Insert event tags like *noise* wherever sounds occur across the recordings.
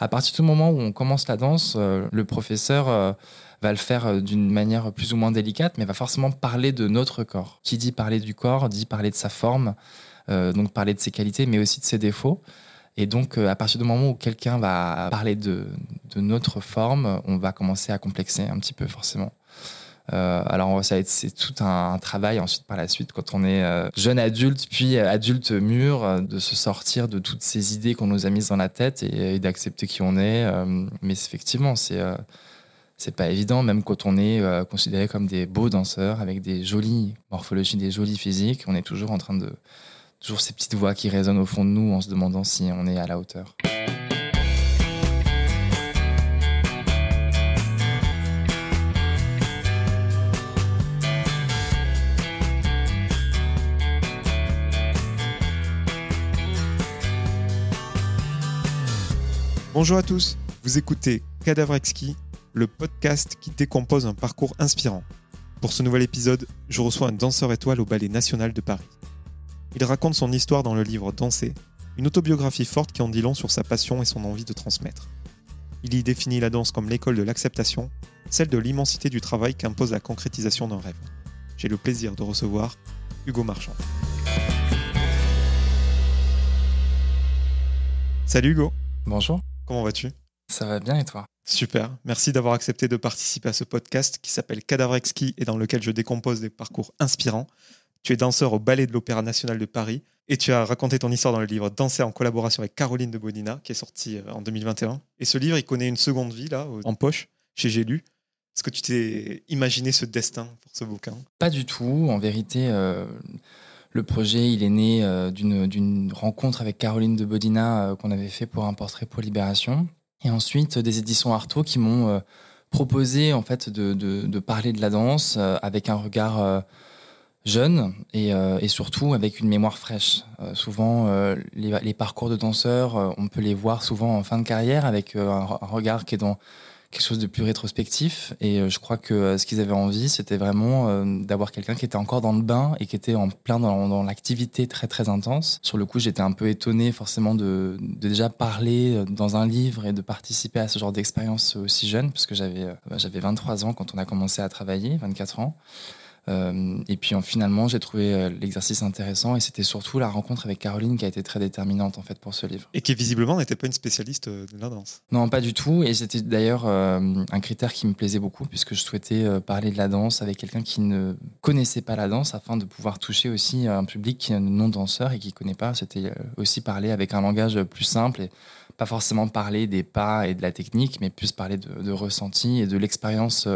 À partir du moment où on commence la danse, le professeur va le faire d'une manière plus ou moins délicate, mais va forcément parler de notre corps. Qui dit parler du corps, dit parler de sa forme, donc parler de ses qualités, mais aussi de ses défauts. Et donc, à partir du moment où quelqu'un va parler de, de, notre forme, on va commencer à complexer un petit peu, forcément. Euh, alors, ça c'est tout un, travail ensuite par la suite quand on est euh, jeune adulte, puis adulte mûr, euh, de se sortir de toutes ces idées qu'on nous a mises dans la tête et, d'accepter qui on est. mais effectivement, c'est c'est pas évident, même quand on est considéré comme des beaux danseurs avec des jolies morphologies, des jolis physiques, on est toujours en train de toujours ces petites voix qui résonnent au fond de nous en se demandant si on est à la hauteur. Bonjour à tous, vous écoutez Cadavre Exquis, le podcast qui décompose un parcours inspirant. Pour ce nouvel épisode, je reçois un danseur étoile au Ballet National de Paris. Il raconte son histoire dans le livre Danser, une autobiographie forte qui en dit long sur sa passion et son envie de transmettre. Il y définit la danse comme l'école de l'acceptation, celle de l'immensité du travail qu'impose la concrétisation d'un rêve. J'ai le plaisir de recevoir Hugo Marchand. Salut Hugo. Bonjour. Comment vas-tu? Ça va bien et toi? Super. Merci d'avoir accepté de participer à ce podcast qui s'appelle Cadavre Exquis et dans lequel je décompose des parcours inspirants. Tu es danseur au Ballet de l'Opéra National de Paris et tu as raconté ton histoire dans le livre Danser en collaboration avec Caroline de Bonina qui est sorti euh, en 2021. Et ce livre, il connaît une seconde vie là, en poche, chez J'ai lu. Est-ce que tu t'es imaginé ce destin pour ce bouquin? Pas du tout. En vérité, euh, le projet, il est né euh, d'une rencontre avec Caroline de Bodina euh, qu'on avait fait pour un portrait pour Libération. Et ensuite, des éditions Artaud qui m'ont euh, proposé en fait de, parler de la danse avec un regard jeune et, surtout avec une mémoire fraîche. souvent, les, parcours de danseurs, on peut les voir souvent en fin de carrière avec un regard qui est dans quelque chose de plus rétrospectif. Et euh, je crois que euh, ce qu'ils avaient envie, c'était vraiment euh, d'avoir quelqu'un qui était encore dans le bain et qui était en plein dans, l'activité très très intense. Sur le coup, j'étais un peu étonné forcément de, de, déjà parler dans un livre et de participer à ce genre d'expérience aussi jeune, parce que j'avais j'avais 23 ans quand on a commencé à travailler, 24 ans. Euh, et puis finalement, j'ai trouvé euh, l'exercice intéressant et c'était surtout la rencontre avec Caroline qui a été très déterminante en fait pour ce livre. Et qui visiblement n'était pas une spécialiste euh, de la danse. Non, pas du tout. Et c'était d'ailleurs un critère qui me plaisait beaucoup puisque je souhaitais parler de la danse avec quelqu'un qui ne connaissait pas la danse afin de pouvoir toucher aussi un public non danseur et qui ne connaît pas. C'était aussi parler avec un langage plus simple et pas forcément parler des pas et de la technique, mais plus parler de, de ressenti et de l'expérience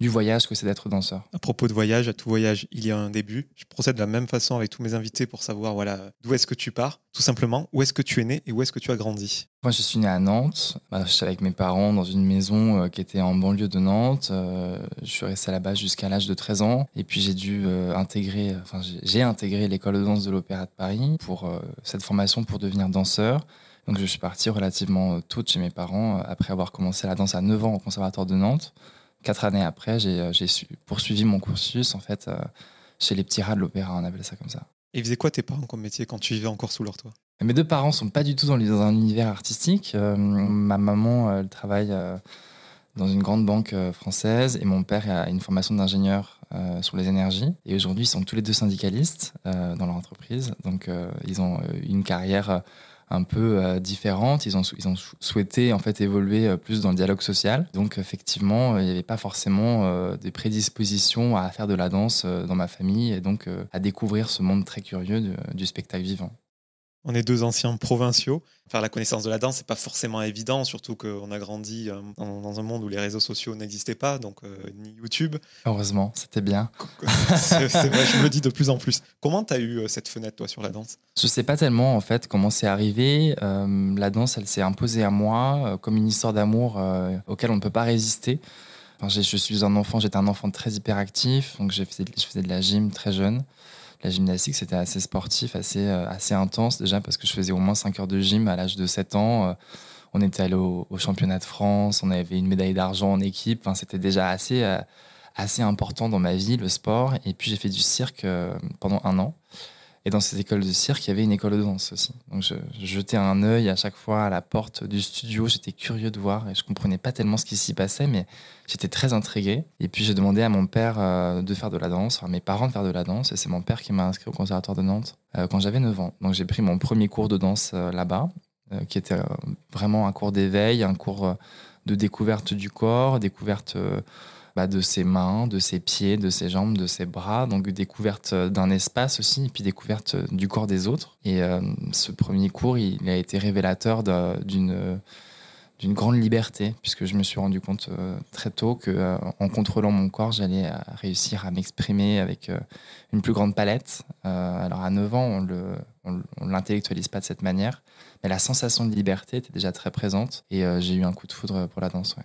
du voyage que c'est d'être danseur. À propos de voyage, à tout voyage, il y a un début. Je procède de la même façon avec tous mes invités pour savoir voilà d'où est-ce que tu pars, tout simplement, où est-ce que tu es né et où est-ce que tu as grandi? Moi, je suis né à Nantes. Bah, je suis avec mes parents dans une maison euh, qui était en banlieue de Nantes. Euh, je suis resté là-bas jusqu'à l'âge de 13 ans. Et puis, j'ai dû euh, intégrer, enfin, j'ai intégré l'école de danse de l'Opéra de Paris pour cette formation pour devenir danseur. Donc, je suis parti relativement tôt chez mes parents après avoir commencé la danse à 9 ans au Conservatoire de Nantes quatre années après, j'ai euh, poursuivi mon cursus en fait euh, chez les petits rats de l'opéra, on appelait ça comme ça. Et faisaient quoi tes parents comme métier quand tu vivais encore sous leur toit? Mes deux parents sont pas du tout dans, un univers artistique. Euh, ma maman, elle travaille dans une grande banque française et mon père a une formation d'ingénieur sur les énergies. Et aujourd'hui, ils sont tous les deux syndicalistes dans leur entreprise. Donc, ils ont une carrière un peu euh, différentes. Ils ont, ils ont souhaité en fait évoluer euh, plus dans le dialogue social. Donc effectivement, euh, il n'y avait pas forcément des prédispositions à faire de la danse dans ma famille et donc à découvrir ce monde très curieux du spectacle vivant. On est deux anciens provinciaux. Faire la connaissance de la danse, c'est pas forcément évident, surtout qu'on a grandi euh, dans un monde où les réseaux sociaux n'existaient pas, donc euh, ni YouTube. Heureusement, c'était bien. *laughs* c'est vrai, je me le dis de plus en plus. Comment tu as eu euh, cette fenêtre, toi, sur la danse? Je sais pas tellement, en fait, comment c'est arrivé. la danse, elle s'est imposée à moi comme une histoire d'amour auquel on ne peut pas résister. je suis un enfant, j'étais un enfant très hyperactif, donc je faisais, je faisais de la gym très jeune la gymnastique, c'était assez sportif, assez, euh, assez intense déjà parce que je faisais au moins 5 heures de gym à l'âge de 7 ans. Euh, on était allé au, championnat de France, on avait une médaille d'argent en équipe. C'était déjà assez, euh, assez important dans ma vie, le sport. Et puis j'ai fait du cirque pendant un an. Et dans cette école de cirque, il y avait une école de danse aussi. Donc je, jetais un œil à chaque fois à la porte du studio. J'étais curieux de voir et je comprenais pas tellement ce qui s'y passait, mais j'étais très intrigué. Et puis j'ai demandé à mon père euh, de faire de la danse, enfin mes parents de faire de la danse. Et c'est mon père qui m'a inscrit au conservatoire de Nantes euh, quand j'avais 9 ans. Donc j'ai pris mon premier cours de danse euh, là-bas, qui était vraiment un cours d'éveil, un cours de découverte du corps, découverte bah, de ses mains, de ses pieds, de ses jambes, de ses bras. Donc découverte d'un espace aussi, et puis découverte du corps des autres. Et euh, ce premier cours, il a été révélateur d'une d'une grande liberté, puisque je me suis rendu compte euh, très tôt que euh, en contrôlant mon corps, j'allais réussir à m'exprimer avec une plus grande palette. alors à 9 ans, on on, l'intellectualise pas de cette manière, mais la sensation de liberté était déjà très présente et j'ai eu un coup de foudre pour la danse.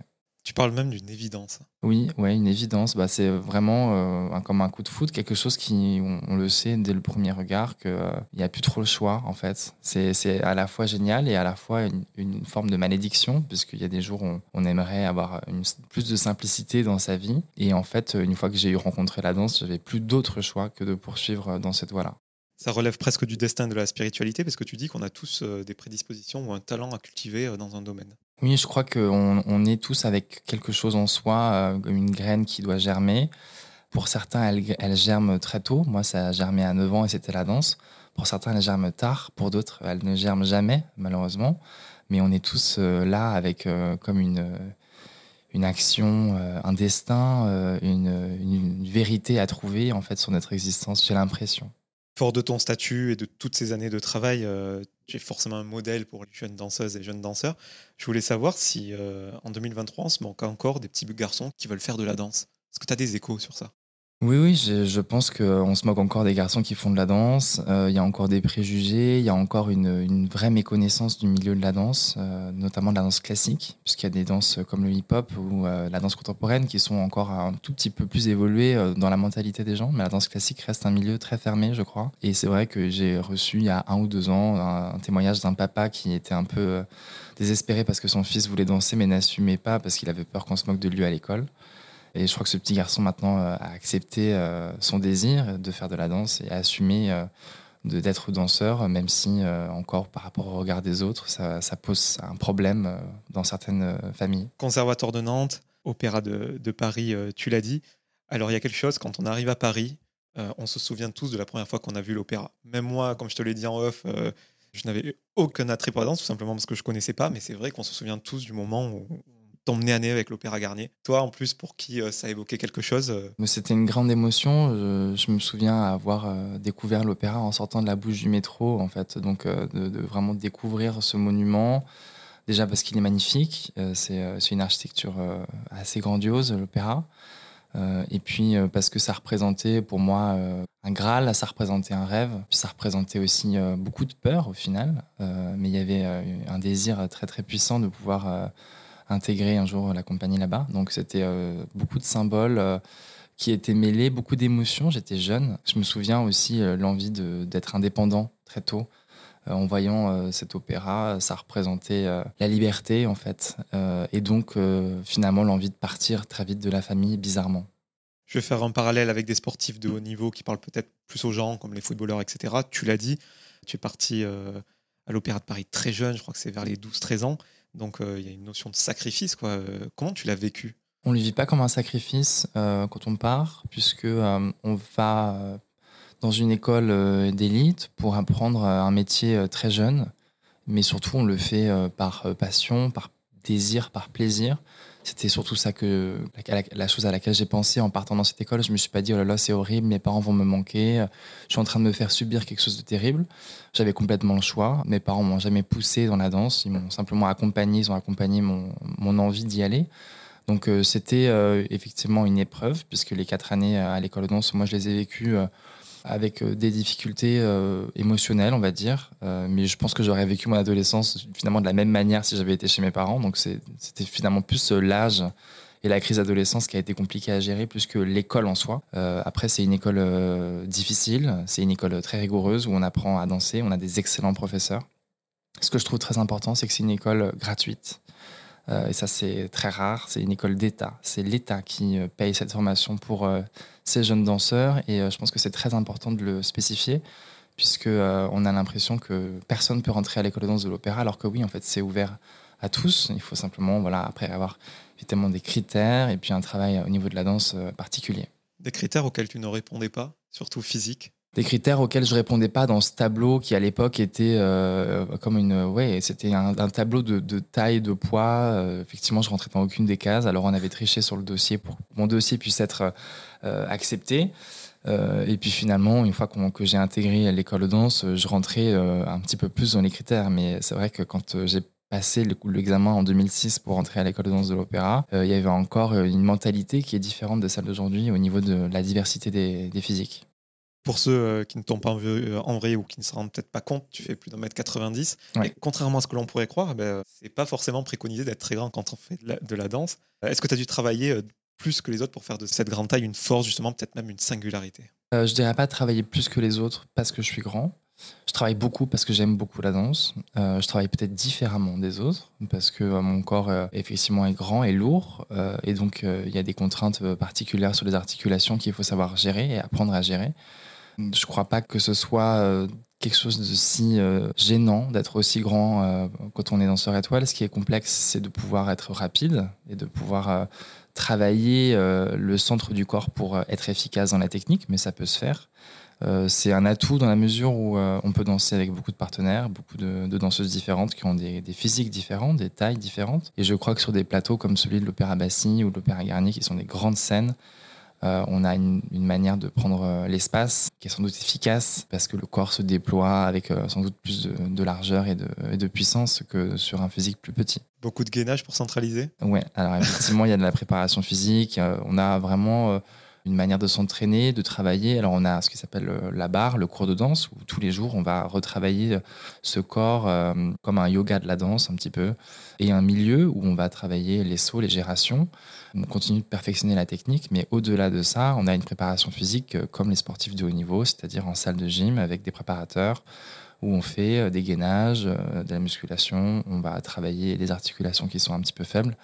Tu parles même d'une évidence. Oui, ouais, une évidence. Bah, c'est vraiment euh, comme un coup de foot, quelque chose qui, on, le sait dès le premier regard, qu'il euh, n'y a plus trop le choix, en fait. C'est à la fois génial et à la fois une, forme de malédiction, puisqu'il y a des jours où on, aimerait avoir une, plus de simplicité dans sa vie. Et en fait, une fois que j'ai eu rencontré la danse, j'avais plus d'autre choix que de poursuivre dans cette voie-là. Ça relève presque du destin de la spiritualité, parce que tu dis qu'on a tous euh, des prédispositions ou un talent à cultiver dans un domaine. Oui, je crois qu'on on est tous avec quelque chose en soi, euh, une graine qui doit germer. Pour certains, elle, germe très tôt. Moi, ça a germé à 9 ans et c'était la danse. Pour certains, elle germe tard. Pour d'autres, elle ne germe jamais, malheureusement. Mais on est tous euh, là avec euh, comme une, une action, un destin, une, une, vérité à trouver en fait sur notre existence, j'ai l'impression. Fort de ton statut et de toutes ces années de travail, es forcément un modèle pour les jeunes danseuses et jeunes danseurs. Je voulais savoir si euh, en 2023, on se manque encore des petits garçons qui veulent faire de la danse. Est-ce que tu as des échos sur ça? Oui, oui, je, pense qu'on se moque encore des garçons qui font de la danse. Euh, il y a encore des préjugés, il y a encore une, vraie méconnaissance du milieu de la danse, euh, notamment de la danse classique, puisqu'il y a des danses comme le hip-hop ou euh, la danse contemporaine qui sont encore un tout petit peu plus évoluées dans la mentalité des gens. Mais la danse classique reste un milieu très fermé, je crois. Et c'est vrai que j'ai reçu il y a un ou deux ans un témoignage d'un papa qui était un peu désespéré parce que son fils voulait danser mais n'assumait pas parce qu'il avait peur qu'on se moque de lui à l'école. Et je crois que ce petit garçon maintenant euh, a accepté euh, son désir de faire de la danse et a assumé euh, d'être danseur, même si encore par rapport au regard des autres, ça, pose un problème dans certaines familles. Conservatoire de Nantes, Opéra de, Paris, tu l'as dit. Alors il y a quelque chose, quand on arrive à Paris, on se souvient tous de la première fois qu'on a vu l'opéra. Même moi, comme je te l'ai dit en off, je n'avais aucun attrait pour la danse, tout simplement parce que je connaissais pas, mais c'est vrai qu'on se souvient tous du moment où t'emmener à nez avec l'Opéra Garnier. Toi, en plus, pour qui euh, ça évoquait quelque chose euh, C'était une grande émotion. Je, me souviens avoir euh, découvert l'opéra en sortant de la bouche du métro, en fait. Donc, de, vraiment découvrir ce monument. Déjà parce qu'il est magnifique. C'est une architecture assez grandiose, l'opéra. et puis parce que ça représentait pour moi un Graal, ça représentait un rêve, puis ça représentait aussi beaucoup de peur au final, mais il y avait un désir très très puissant de pouvoir intégrer un jour la compagnie là-bas. Donc c'était euh, beaucoup de symboles euh, qui étaient mêlés, beaucoup d'émotions. J'étais jeune. Je me souviens aussi euh, l'envie d'être indépendant très tôt. en voyant cet opéra, ça représentait la liberté en fait, et donc finalement l'envie de partir très vite de la famille, bizarrement. Je vais faire un parallèle avec des sportifs de haut niveau qui parlent peut-être plus aux gens, comme les footballeurs, etc. Tu l'as dit, tu es parti à l'Opéra de Paris très jeune, je crois que c'est vers les 12-13 ans. Donc euh, il y a une notion de sacrifice. Quoi. Euh, comment tu l'as vécu? On ne le vit pas comme un sacrifice euh, quand on part, puisque on va dans une école d'élite pour apprendre un métier très jeune, mais surtout on le fait par passion, par désir, par plaisir. C'était surtout ça que la, chose à laquelle j'ai pensé en partant dans cette école. Je me suis pas dit oh là là c'est horrible, mes parents vont me manquer, je suis en train de me faire subir quelque chose de terrible. J'avais complètement le choix. Mes parents m'ont jamais poussé dans la danse, ils m'ont simplement accompagné, ils ont accompagné mon, mon envie d'y aller. Donc euh, c'était euh, effectivement une épreuve puisque les quatre années à l'école de danse, moi je les ai vécues euh, avec euh, des difficultés euh, émotionnelles, on va dire. Euh, mais je pense que j'aurais vécu mon adolescence finalement de la même manière si j'avais été chez mes parents. Donc c'était finalement plus l'âge et la crise d'adolescence qui a été compliquée à gérer plus que l'école en soi. après, c'est une école difficile, c'est une école très rigoureuse où on apprend à danser, on a des excellents professeurs. Ce que je trouve très important, c'est que c'est une école gratuite. Euh, et ça, c'est très rare. C'est une école d'État. C'est l'État qui euh, paye cette formation pour euh, ces jeunes danseurs. Et je pense que c'est très important de le spécifier, puisque on a l'impression que personne ne peut rentrer à l'école de danse de l'opéra, alors que oui, en fait, c'est ouvert à tous. Il faut simplement, voilà, après avoir évidemment des critères et puis un travail au niveau de la danse particulier. Des critères auxquels tu ne répondais pas, surtout physique des critères auxquels je répondais pas dans ce tableau qui à l'époque était euh, comme une ouais c'était un, tableau de, taille de poids. Euh, effectivement je rentrais dans aucune des cases. Alors on avait triché sur le dossier pour que mon dossier puisse être euh, accepté. Et puis finalement une fois que j'ai intégré l'école de danse je rentrais un petit peu plus dans les critères. Mais c'est vrai que quand j'ai passé l'examen en 2006 pour entrer à l'école de danse de l'opéra, il y avait encore une mentalité qui est différente de celle d'aujourd'hui au niveau de la diversité des physiques. Pour ceux euh, qui ne t'ont pas euh, en vrai ou qui ne se rendent peut-être pas compte, tu fais plus d'un mètre 90. Et contrairement à ce que l'on pourrait croire, ben, c'est pas forcément préconisé d'être très grand quand on fait de la, danse. Est-ce que tu as dû travailler euh, plus que les autres pour faire de cette grande taille une force, justement, peut-être même une singularité? Euh, Je dirais pas travailler plus que les autres parce que je suis grand. Je travaille beaucoup parce que j'aime beaucoup la danse. je travaille peut-être différemment des autres parce que mon corps effectivement est grand et lourd et donc il y a des contraintes particulières sur les articulations qu'il faut savoir gérer et apprendre à gérer. Je crois pas que ce soit euh, quelque chose de si euh, gênant d'être aussi grand euh, quand on est danseur étoile. Ce qui est complexe, c'est de pouvoir être rapide et de pouvoir travailler le centre du corps pour être efficace dans la technique, mais ça peut se faire. c'est un atout dans la mesure où on peut danser avec beaucoup de partenaires, beaucoup de, danseuses différentes qui ont des, des, physiques différentes, des tailles différentes. Et je crois que sur des plateaux comme celui de l'Opéra Bassi ou de l'Opéra Garnier, qui sont des grandes scènes, euh, on a une, manière de prendre euh, l'espace qui est sans doute efficace parce que le corps se déploie avec euh, sans doute plus de, largeur et de, puissance que sur un physique plus petit. Beaucoup de gainage pour centraliser? Oui, alors effectivement, il y a de la préparation physique. on a vraiment une manière de s'entraîner, de travailler. Alors on a ce qui s'appelle la barre, le cours de danse, où tous les jours on va retravailler ce corps comme un yoga de la danse un petit peu, et un milieu où on va travailler les sauts, les gérations. On continue de perfectionner la technique, mais au-delà de ça, on a une préparation physique euh, comme les sportifs de haut niveau, c'est-à-dire en salle de gym avec des préparateurs où on fait euh, des gainages, euh, de la musculation, on va travailler les articulations qui sont un petit peu faibles,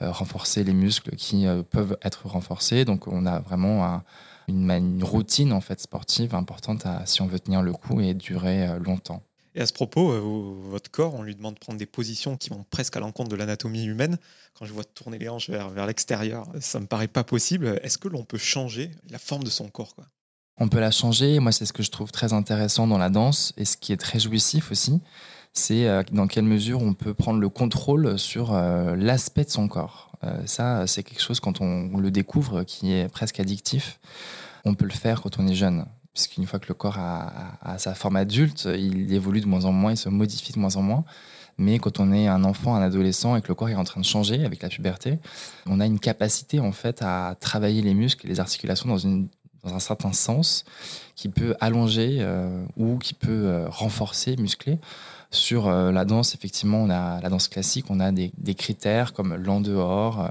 renforcer les muscles qui peuvent être renforcés. Donc on a vraiment une, routine en fait sportive importante si on veut tenir le coup et durer longtemps. Et à ce propos, euh, votre corps, on lui demande de prendre des positions qui vont presque à l'encontre de l'anatomie humaine. Quand je vois tourner les hanches vers, vers l'extérieur, ça me paraît pas possible. Est-ce que l'on peut changer la forme de son corps quoi? On peut la changer. Moi, c'est ce que je trouve très intéressant dans la danse et ce qui est très jouissif aussi. C'est euh, dans quelle mesure on peut prendre le contrôle sur euh, l'aspect de son corps. ça, c'est quelque chose quand on le découvre qui est presque addictif. On peut le faire quand on est jeune puisqu'une fois que le corps a, sa forme adulte, il évolue de moins en moins, il se modifie de moins en moins. Mais quand on est un enfant, un adolescent et que le corps est en train de changer avec la puberté, on a une capacité en fait à travailler les muscles et les articulations dans, une, dans un certain sens qui peut allonger euh, ou qui peut euh, renforcer, muscler. Sur euh, la danse, effectivement, on a la danse classique, on a des, des critères comme l'en dehors,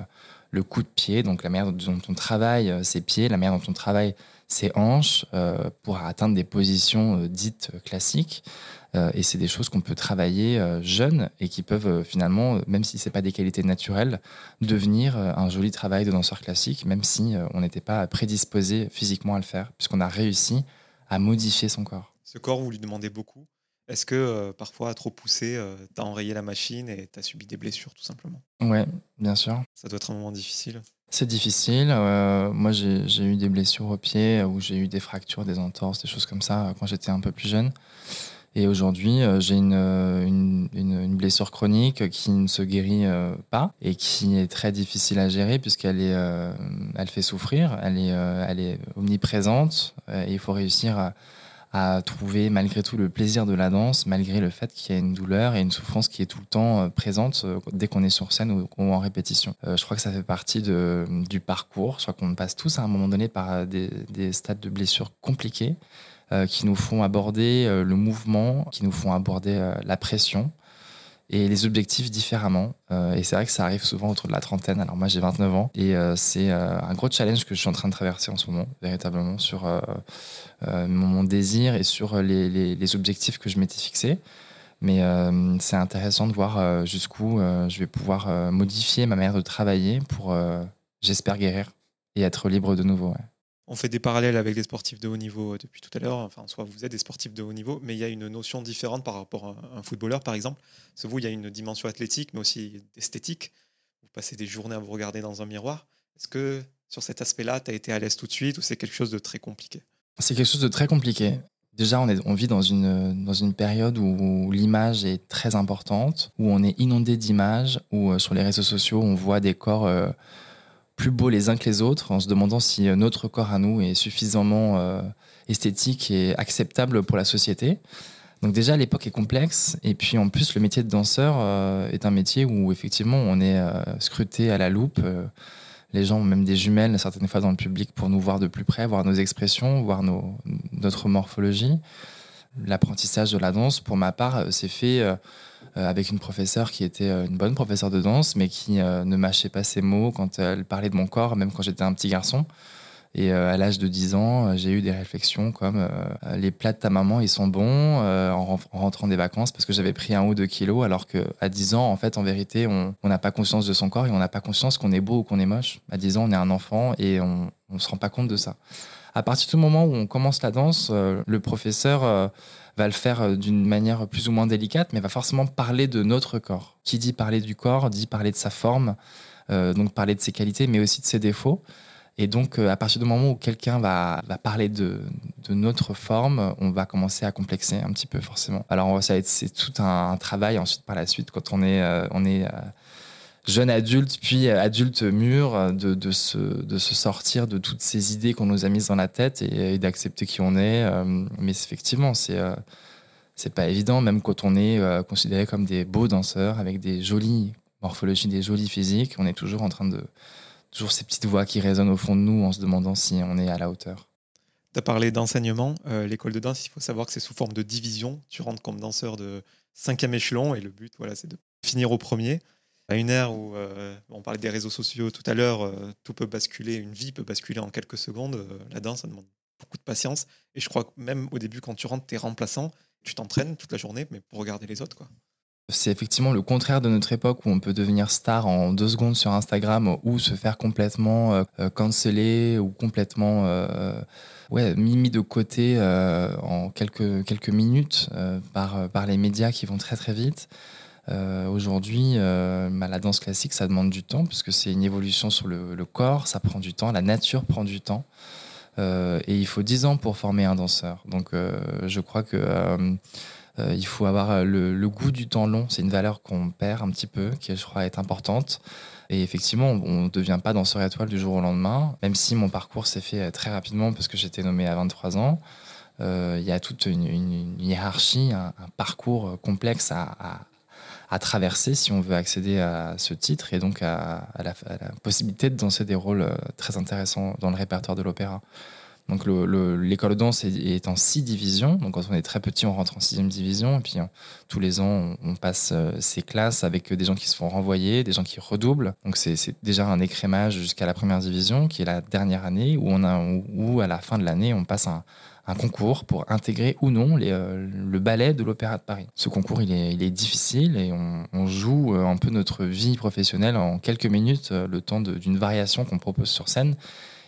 le coup de pied, donc la manière dont on travaille ses pieds, la manière dont on travaille ses hanches pour atteindre des positions dites classiques. Euh, et c'est des choses qu'on peut travailler jeune et qui peuvent finalement, même si c'est pas des qualités naturelles, devenir un joli travail de danseur classique, même si on n'était pas prédisposé physiquement à le faire, puisqu'on a réussi à modifier son corps. Ce corps, vous lui demandez beaucoup. Est-ce que parfois, à trop pousser, tu as enrayé la machine et tu as subi des blessures, tout simplement? Ouais, bien sûr. Ça doit être un moment difficile. C'est difficile. Euh, moi, j'ai eu des blessures au pied, où j'ai eu des fractures, des entorses, des choses comme ça euh, quand j'étais un peu plus jeune. Et aujourd'hui, euh, j'ai une, une, une, blessure chronique qui ne se guérit pas et qui est très difficile à gérer puisqu'elle est, elle fait souffrir, elle est, elle est omniprésente et il faut réussir à trouver malgré tout le plaisir de la danse, malgré le fait qu'il y a une douleur et une souffrance qui est tout le temps euh, présente euh, dès qu'on est sur scène ou, en répétition. Euh, je crois que ça fait partie de, du parcours. Je crois qu'on passe tous à un moment donné par des, des stades de blessures compliqués qui nous font aborder le mouvement, qui nous font aborder la pression et les objectifs différemment. Euh, et c'est vrai que ça arrive souvent autour de la trentaine. Alors moi j'ai 29 ans et euh, c'est euh, un gros challenge que je suis en train de traverser en ce moment, véritablement, sur mon, désir et sur les, objectifs que je m'étais fixés. Mais c'est intéressant de voir jusqu'où je vais pouvoir modifier ma manière de travailler pour, j'espère, guérir et être libre de nouveau. On fait des parallèles avec les sportifs de haut niveau depuis tout à l'heure. Enfin, soit vous êtes des sportifs de haut niveau, mais il y a une notion différente par rapport à un footballeur, par exemple. Que vous, il y a une dimension athlétique, mais aussi esthétique. Vous passez des journées à vous regarder dans un miroir. Est-ce que sur cet aspect-là, tu as été à l'aise tout de suite ou c'est quelque chose de très compliqué? C'est quelque chose de très compliqué. Déjà, on, vit dans une, dans une période où l'image est très importante, où on est inondé d'images, où euh, sur les réseaux sociaux, on voit des corps euh, plus beaux les uns que les autres, en se demandant si euh, notre corps à nous est suffisamment esthétique et acceptable pour la société. Donc déjà, l'époque est complexe, et puis en plus, le métier de danseur est un métier où effectivement, on est scruté à la loupe les gens ont même des jumelles certaines fois dans le public pour nous voir de plus près, voir nos expressions, voir notre morphologie. L'apprentissage de la danse, pour ma part, euh, s'est fait euh, euh, avec une professeure qui était une bonne professeure de danse, mais qui ne mâchait pas ses mots quand elle parlait de mon corps, même quand j'étais un petit garçon. Et euh, à l'âge de 10 ans, euh, j'ai eu des réflexions comme euh, les plats de ta maman, ils sont bons en, rentrant des vacances parce que j'avais pris un ou deux kilos, alors qu'à 10 ans, en fait, en vérité, on n'a pas conscience de son corps et on n'a pas conscience qu'on est beau ou qu'on est moche. À 10 ans, on est un enfant et on ne se rend pas compte de ça. À partir du moment où on commence la danse, le professeur va le faire d'une manière plus ou moins délicate, mais va forcément parler de notre corps. Qui dit parler du corps, dit parler de sa forme, donc parler de ses qualités, mais aussi de ses défauts. Et donc, euh, à partir du moment où quelqu'un va, va, parler de, de, notre forme, on va commencer à complexer un petit peu, forcément. Alors, ça c'est tout un, travail ensuite par la suite, quand on est, euh, on est euh, jeune adulte, puis adulte mûr, de, de, se, de se sortir de toutes ces idées qu'on nous a mises dans la tête et, d'accepter qui on est. mais effectivement, c'est c'est pas évident, même quand on est considéré comme des beaux danseurs avec des jolies morphologies, des jolis physiques, on est toujours en train de toujours ces petites voix qui résonnent au fond de nous en se demandant si on est à la hauteur. Tu as parlé d'enseignement. Euh, l'école de danse, il faut savoir que c'est sous forme de division. Tu rentres comme danseur de cinquième échelon et le but, voilà, c'est de finir au premier. À une ère où euh, on parlait des réseaux sociaux tout à l'heure, euh, tout peut basculer, une vie peut basculer en quelques secondes. la danse, ça demande beaucoup de patience. Et je crois que même au début, quand tu rentres, tu es remplaçant, tu t'entraînes toute la journée, mais pour regarder les autres. quoi. C'est effectivement le contraire de notre époque où on peut devenir star en deux secondes sur Instagram ou se faire complètement euh, euh, canceller ou complètement euh, ouais, mis de côté en quelques, minutes par les médias qui vont très très vite. Aujourd'hui, bah, la danse classique, ça demande du temps puisque c'est une évolution sur le, corps, ça prend du temps, la nature prend du temps. et il faut dix ans pour former un danseur. Donc je crois que euh, il faut avoir euh, le, goût du temps long. C'est une valeur qu'on perd un petit peu, qui je crois est importante. Et effectivement, on ne devient pas danseur étoile du jour au lendemain, même si mon parcours s'est fait euh, très rapidement parce que j'étais nommé à 23 ans. Il y a toute une, hiérarchie, un, parcours complexe à, traverser si on veut accéder à ce titre et donc à, la, possibilité de danser des rôles très intéressants dans le répertoire de l'opéra. Donc l'école de danse est, en six divisions. Donc quand on est très petit, on rentre en sixième division. Et puis euh, tous les ans, on, passe euh, ces classes avec des gens qui se font renvoyer, des gens qui redoublent. Donc c'est déjà un écrémage jusqu'à la première division, qui est la dernière année, où, on a, où, à la fin de l'année, on passe un, concours pour intégrer ou non euh, le ballet de l'Opéra de Paris. Ce concours, il est, il est difficile et on, joue un peu notre vie professionnelle en quelques minutes, le temps d'une variation qu'on propose sur scène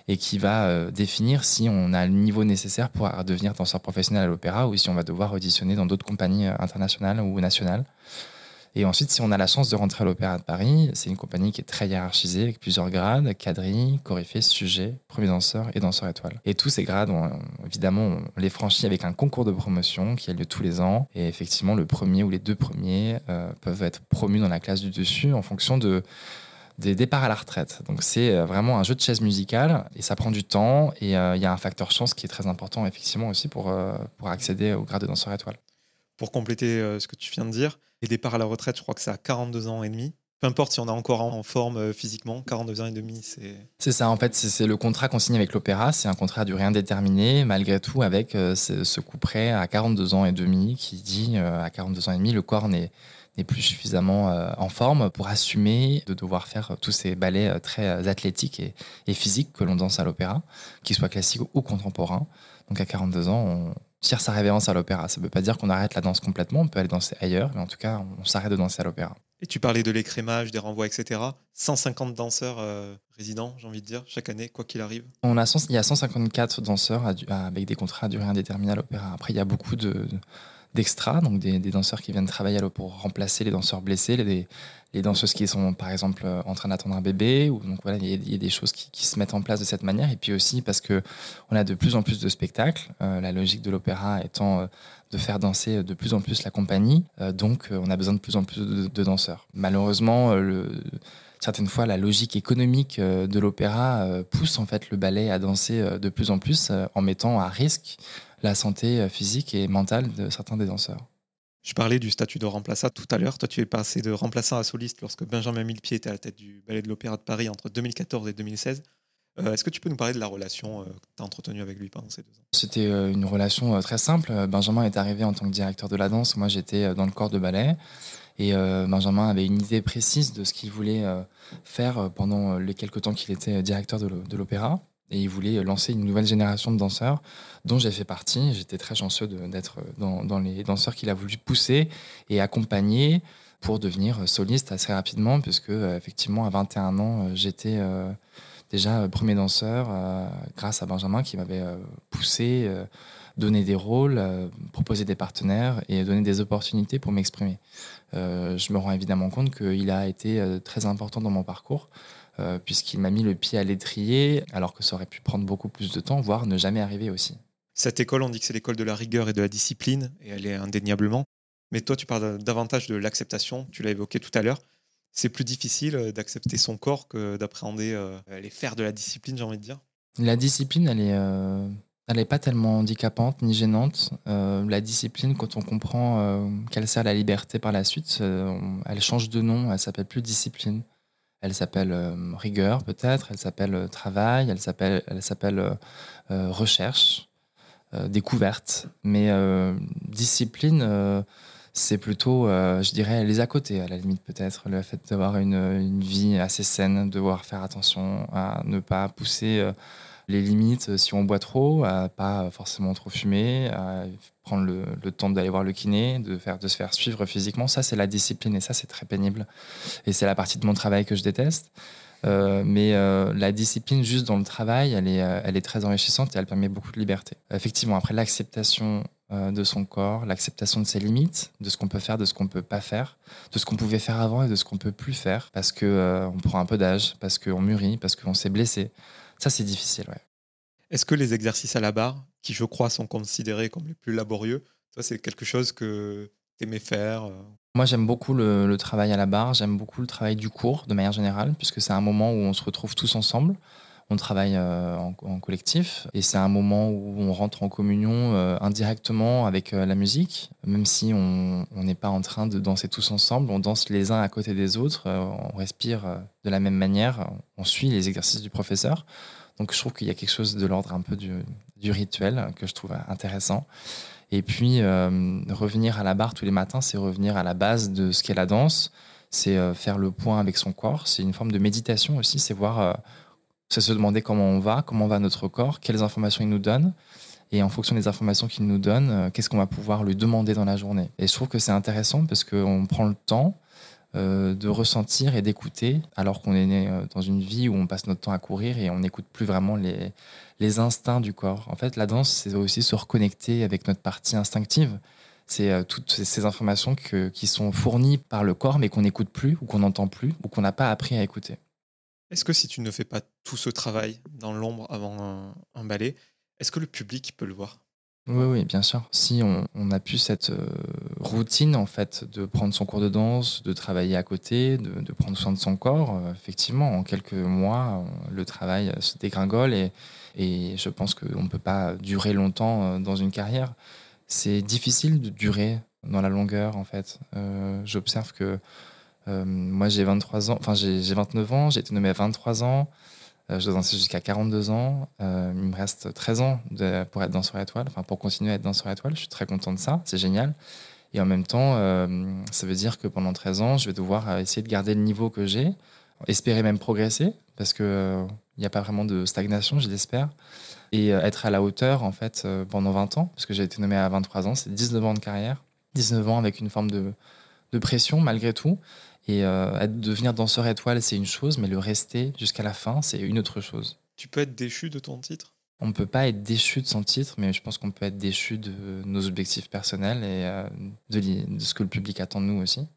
et qui va euh, définir si on a le niveau nécessaire pour devenir danseur professionnel à l'opéra ou si on va devoir auditionner dans d'autres compagnies euh, internationales ou nationales. Et ensuite, si on a la chance de rentrer à l'Opéra de Paris, c'est une compagnie qui est très hiérarchisée, avec plusieurs grades, quadrilles, coryphée, sujet, premier danseur et danseur étoile. Et tous ces grades, évidemment, on les franchit avec un concours de promotion qui a lieu tous les ans. Et effectivement, le premier ou les deux premiers euh, peuvent être promus dans la classe du dessus en fonction de des départs à la retraite. Donc c'est euh, vraiment un jeu de chaise musicale et ça prend du temps et euh, il y a un facteur chance qui est très important effectivement aussi pour, pour accéder au grade de danseur étoile. Pour compléter ce que tu viens de dire, les départs à la retraite, je crois que c'est à 42 ans et demi. Peu importe si on est encore en forme physiquement, 42 ans et demi, c'est... C'est ça, en fait, c'est le contrat qu'on signe avec l'opéra. C'est un contrat à durée indéterminée, malgré tout, avec ce, coup près à 42 ans et demi qui dit à 42 ans et demi, le corps n'est plus suffisamment euh, en forme pour assumer de devoir faire tous ces ballets euh, très euh, athlétiques et, physiques que l'on danse à l'opéra, qu'ils soient classiques ou contemporains. Donc à 42 ans, on tire sa révérence à l'opéra. Ça ne veut pas dire qu'on arrête la danse complètement, on peut aller danser ailleurs, mais en tout cas, on s'arrête de danser à l'opéra. Et tu parlais de l'écrémage, des renvois, etc. 150 danseurs euh, résidents, j'ai envie de dire, chaque année, quoi qu'il arrive. On a il y a 154 danseurs avec des contrats à durée indéterminée à l'opéra. Après, il y a beaucoup de, d'extras, donc des, danseurs qui viennent travailler pour remplacer les danseurs blessés, les, les danseuses qui sont par exemple euh, en train d'attendre un bébé. Ou, donc voilà, il y, a des choses qui, se mettent en place de cette manière. Et puis aussi parce que on a de plus en plus de spectacles. Euh, la logique de l'opéra étant euh, de faire danser de plus en plus la compagnie. donc on a besoin de plus en plus de, danseurs. Malheureusement, certaines fois, la logique économique de l'opéra pousse en fait le ballet à danser de plus en plus en mettant à risque la santé physique et mentale de certains des danseurs. Je parlais du statut de remplaçant tout à l'heure. Toi, tu es passé de remplaçant à soliste lorsque Benjamin Millepied était à la tête du Ballet de l'Opéra de Paris entre 2014 et 2016. Euh, est-ce que tu peux nous parler de la relation euh, que tu as entretenue avec lui pendant ces deux ans? C'était euh, une relation très simple. Benjamin est arrivé en tant que directeur de la danse. Moi, j'étais dans le corps de ballet. Et Benjamin avait une idée précise de ce qu'il voulait faire pendant les quelques temps qu'il était directeur de l'opéra. Et il voulait lancer une nouvelle génération de danseurs dont j'ai fait partie. J'étais très chanceux d'être dans, les danseurs qu'il a voulu pousser et accompagner pour devenir soliste assez rapidement, puisque euh, effectivement à 21 ans, euh, j'étais euh, déjà premier danseur grâce à Benjamin qui m'avait poussé, donné des rôles, proposé des partenaires et donné des opportunités pour m'exprimer. je me rends évidemment compte qu'il a été très important dans mon parcours. Euh, puisqu'il m'a mis le pied à l'étrier, alors que ça aurait pu prendre beaucoup plus de temps, voire ne jamais arriver aussi. Cette école, on dit que c'est l'école de la rigueur et de la discipline, et elle est indéniablement. Mais toi, tu parles davantage de l'acceptation, tu l'as évoqué tout à l'heure. C'est plus difficile euh, d'accepter son corps que d'appréhender euh, les fers de la discipline, j'ai envie de dire. La discipline, elle est, elle n'est pas tellement handicapante ni gênante. la discipline, quand on comprend qu'elle sert à la liberté par la suite, elle change de nom, elle s'appelle plus discipline. Elle s'appelle euh, rigueur peut-être, elle s'appelle euh, travail, elle s'appelle, elle s'appelle euh, recherche, découverte. Mais discipline, c'est plutôt, je dirais, les à côté, à la limite peut-être. Le fait d'avoir une, une, vie assez saine, devoir faire attention à ne pas pousser les limites si on boit trop, à pas forcément trop fumer, à prendre le, temps d'aller voir le kiné, de, faire, de se faire suivre physiquement. Ça, c'est la discipline et ça, c'est très pénible. Et c'est la partie de mon travail que je déteste. Euh, mais euh, la discipline juste dans le travail, elle est, euh, elle est très enrichissante et elle permet beaucoup de liberté. Effectivement, après l'acceptation de son corps, l'acceptation de ses limites, de ce qu'on peut faire, de ce qu'on peut pas faire, de ce qu'on pouvait faire avant et de ce qu'on peut plus faire parce que on prend un peu d'âge, parce qu'on mûrit, parce qu'on s'est blessé. Ça, c'est difficile, ouais. Est-ce que les exercices à la barre, qui je crois sont considérés comme les plus laborieux, toi, c'est quelque chose que tu aimais faire euh? Moi, j'aime beaucoup le, travail à la barre, j'aime beaucoup le travail du cours de manière générale, puisque c'est un moment où on se retrouve tous ensemble. On travaille euh, en, collectif et c'est un moment où on rentre en communion euh, indirectement avec la musique, même si on n'est pas en train de danser tous ensemble, on danse les uns à côté des autres, on respire de la même manière, on suit les exercices du professeur. Donc je trouve qu'il y a quelque chose de l'ordre un peu du, rituel que je trouve intéressant. Et puis euh, revenir à la barre tous les matins, c'est revenir à la base de ce qu'est la danse, c'est euh, faire le point avec son corps, c'est une forme de méditation aussi, c'est voir, euh, c'est se demander comment on va, comment va notre corps, quelles informations il nous donne. Et en fonction des informations qu'il nous donne, qu'est-ce qu'on va pouvoir lui demander dans la journée. Et je trouve que c'est intéressant parce qu'on prend le temps euh, de ressentir et d'écouter, alors qu'on est né euh, dans une vie où on passe notre temps à courir et on n'écoute plus vraiment les, les instincts du corps. En fait, la danse, c'est aussi se reconnecter avec notre partie instinctive. C'est euh, toutes ces informations qui sont fournies par le corps, mais qu'on n'écoute plus, ou qu'on n'entend plus, ou qu'on n'a pas appris à écouter. Est-ce que si tu ne fais pas tout ce travail dans l'ombre avant un ballet, est-ce que le public peut le voir? Oui, oui, bien sûr. Si on, a pu cette euh, routine, en fait, de prendre son cours de danse, de travailler à côté, de, prendre soin de son corps, euh, effectivement, en quelques mois, le travail se dégringole et, et je pense qu'on ne peut pas durer longtemps euh, dans une carrière. C'est difficile de durer dans la longueur, en fait. J'observe que moi, j'ai 23 ans, enfin, j'ai 29 ans, j'ai été nommé à 23 ans. Euh, je dois danser jusqu'à 42 ans. Euh, il me reste 13 ans pour être danseur étoile, enfin pour continuer à être danseur étoile. Je suis très content de ça, c'est génial. Et en même temps, euh, ça veut dire que pendant 13 ans, je vais devoir essayer de garder le niveau que j'ai, espérer même progresser, parce qu'il n'y a pas vraiment de stagnation, je l'espère, et être à la hauteur en fait pendant 20 ans, parce que j'ai été nommé à 23 ans, c'est 19 ans de carrière, 19 ans avec une forme de pression malgré tout, Et devenir danseur étoile, c'est une chose, mais le rester jusqu'à la fin, c'est une autre chose. Tu peux être déchu de ton titre? On ne peut pas être déchu de son titre, mais je pense qu'on peut être déchu de nos objectifs personnels et de, ce que le public attend de nous aussi.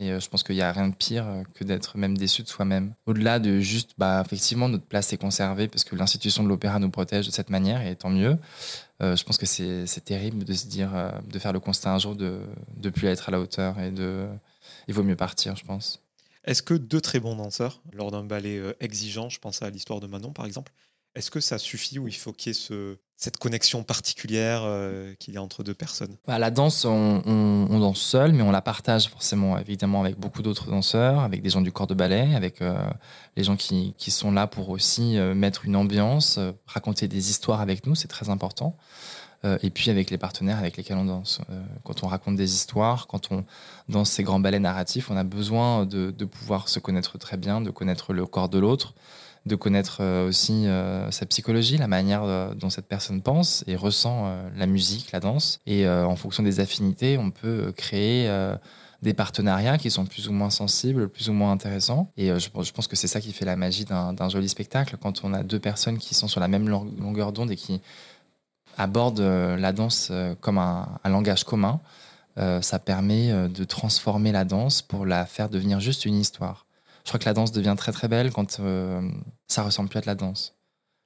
Et euh, je pense qu'il n'y a rien de pire euh, que d'être même déçu de soi-même. Au-delà de juste, bah, effectivement, notre place est conservée parce que l'institution de l'opéra nous protège de cette manière, et tant mieux. Euh, je pense que c'est terrible de se dire, de faire le constat un jour de ne plus être à la hauteur et de. Il vaut mieux partir, je pense. Est-ce que deux très bons danseurs, lors d'un ballet exigeant, je pense à l'histoire de Manon par exemple, est-ce que ça suffit ou il faut qu'il y ait ce, cette connexion particulière euh, qu'il y a entre deux personnes? Bah, La danse, on, danse seul, mais on la partage forcément, évidemment, avec beaucoup d'autres danseurs, avec des gens du corps de ballet, avec euh, les gens qui, qui, sont là pour aussi euh, mettre une ambiance, raconter des histoires avec nous, c'est très important. Et puis avec les partenaires avec lesquels on danse. quand on raconte des histoires, quand on danse ces grands ballets narratifs, on a besoin de, pouvoir se connaître très bien, de connaître le corps de l'autre de connaître euh, aussi euh, sa psychologie, la manière euh, dont cette personne pense et ressent la musique, la danse. Et en fonction des affinités, on peut créer des partenariats qui sont plus ou moins sensibles, plus ou moins intéressants. Et je, pense que c'est ça qui fait la magie d'un joli spectacle, quand on a deux personnes qui sont sur la même longueur d'onde et qui abordent la danse comme un, langage commun. ça permet de transformer la danse pour la faire devenir juste une histoire. Je crois que la danse devient très très belle quand euh, ça ressemble plus à de la danse.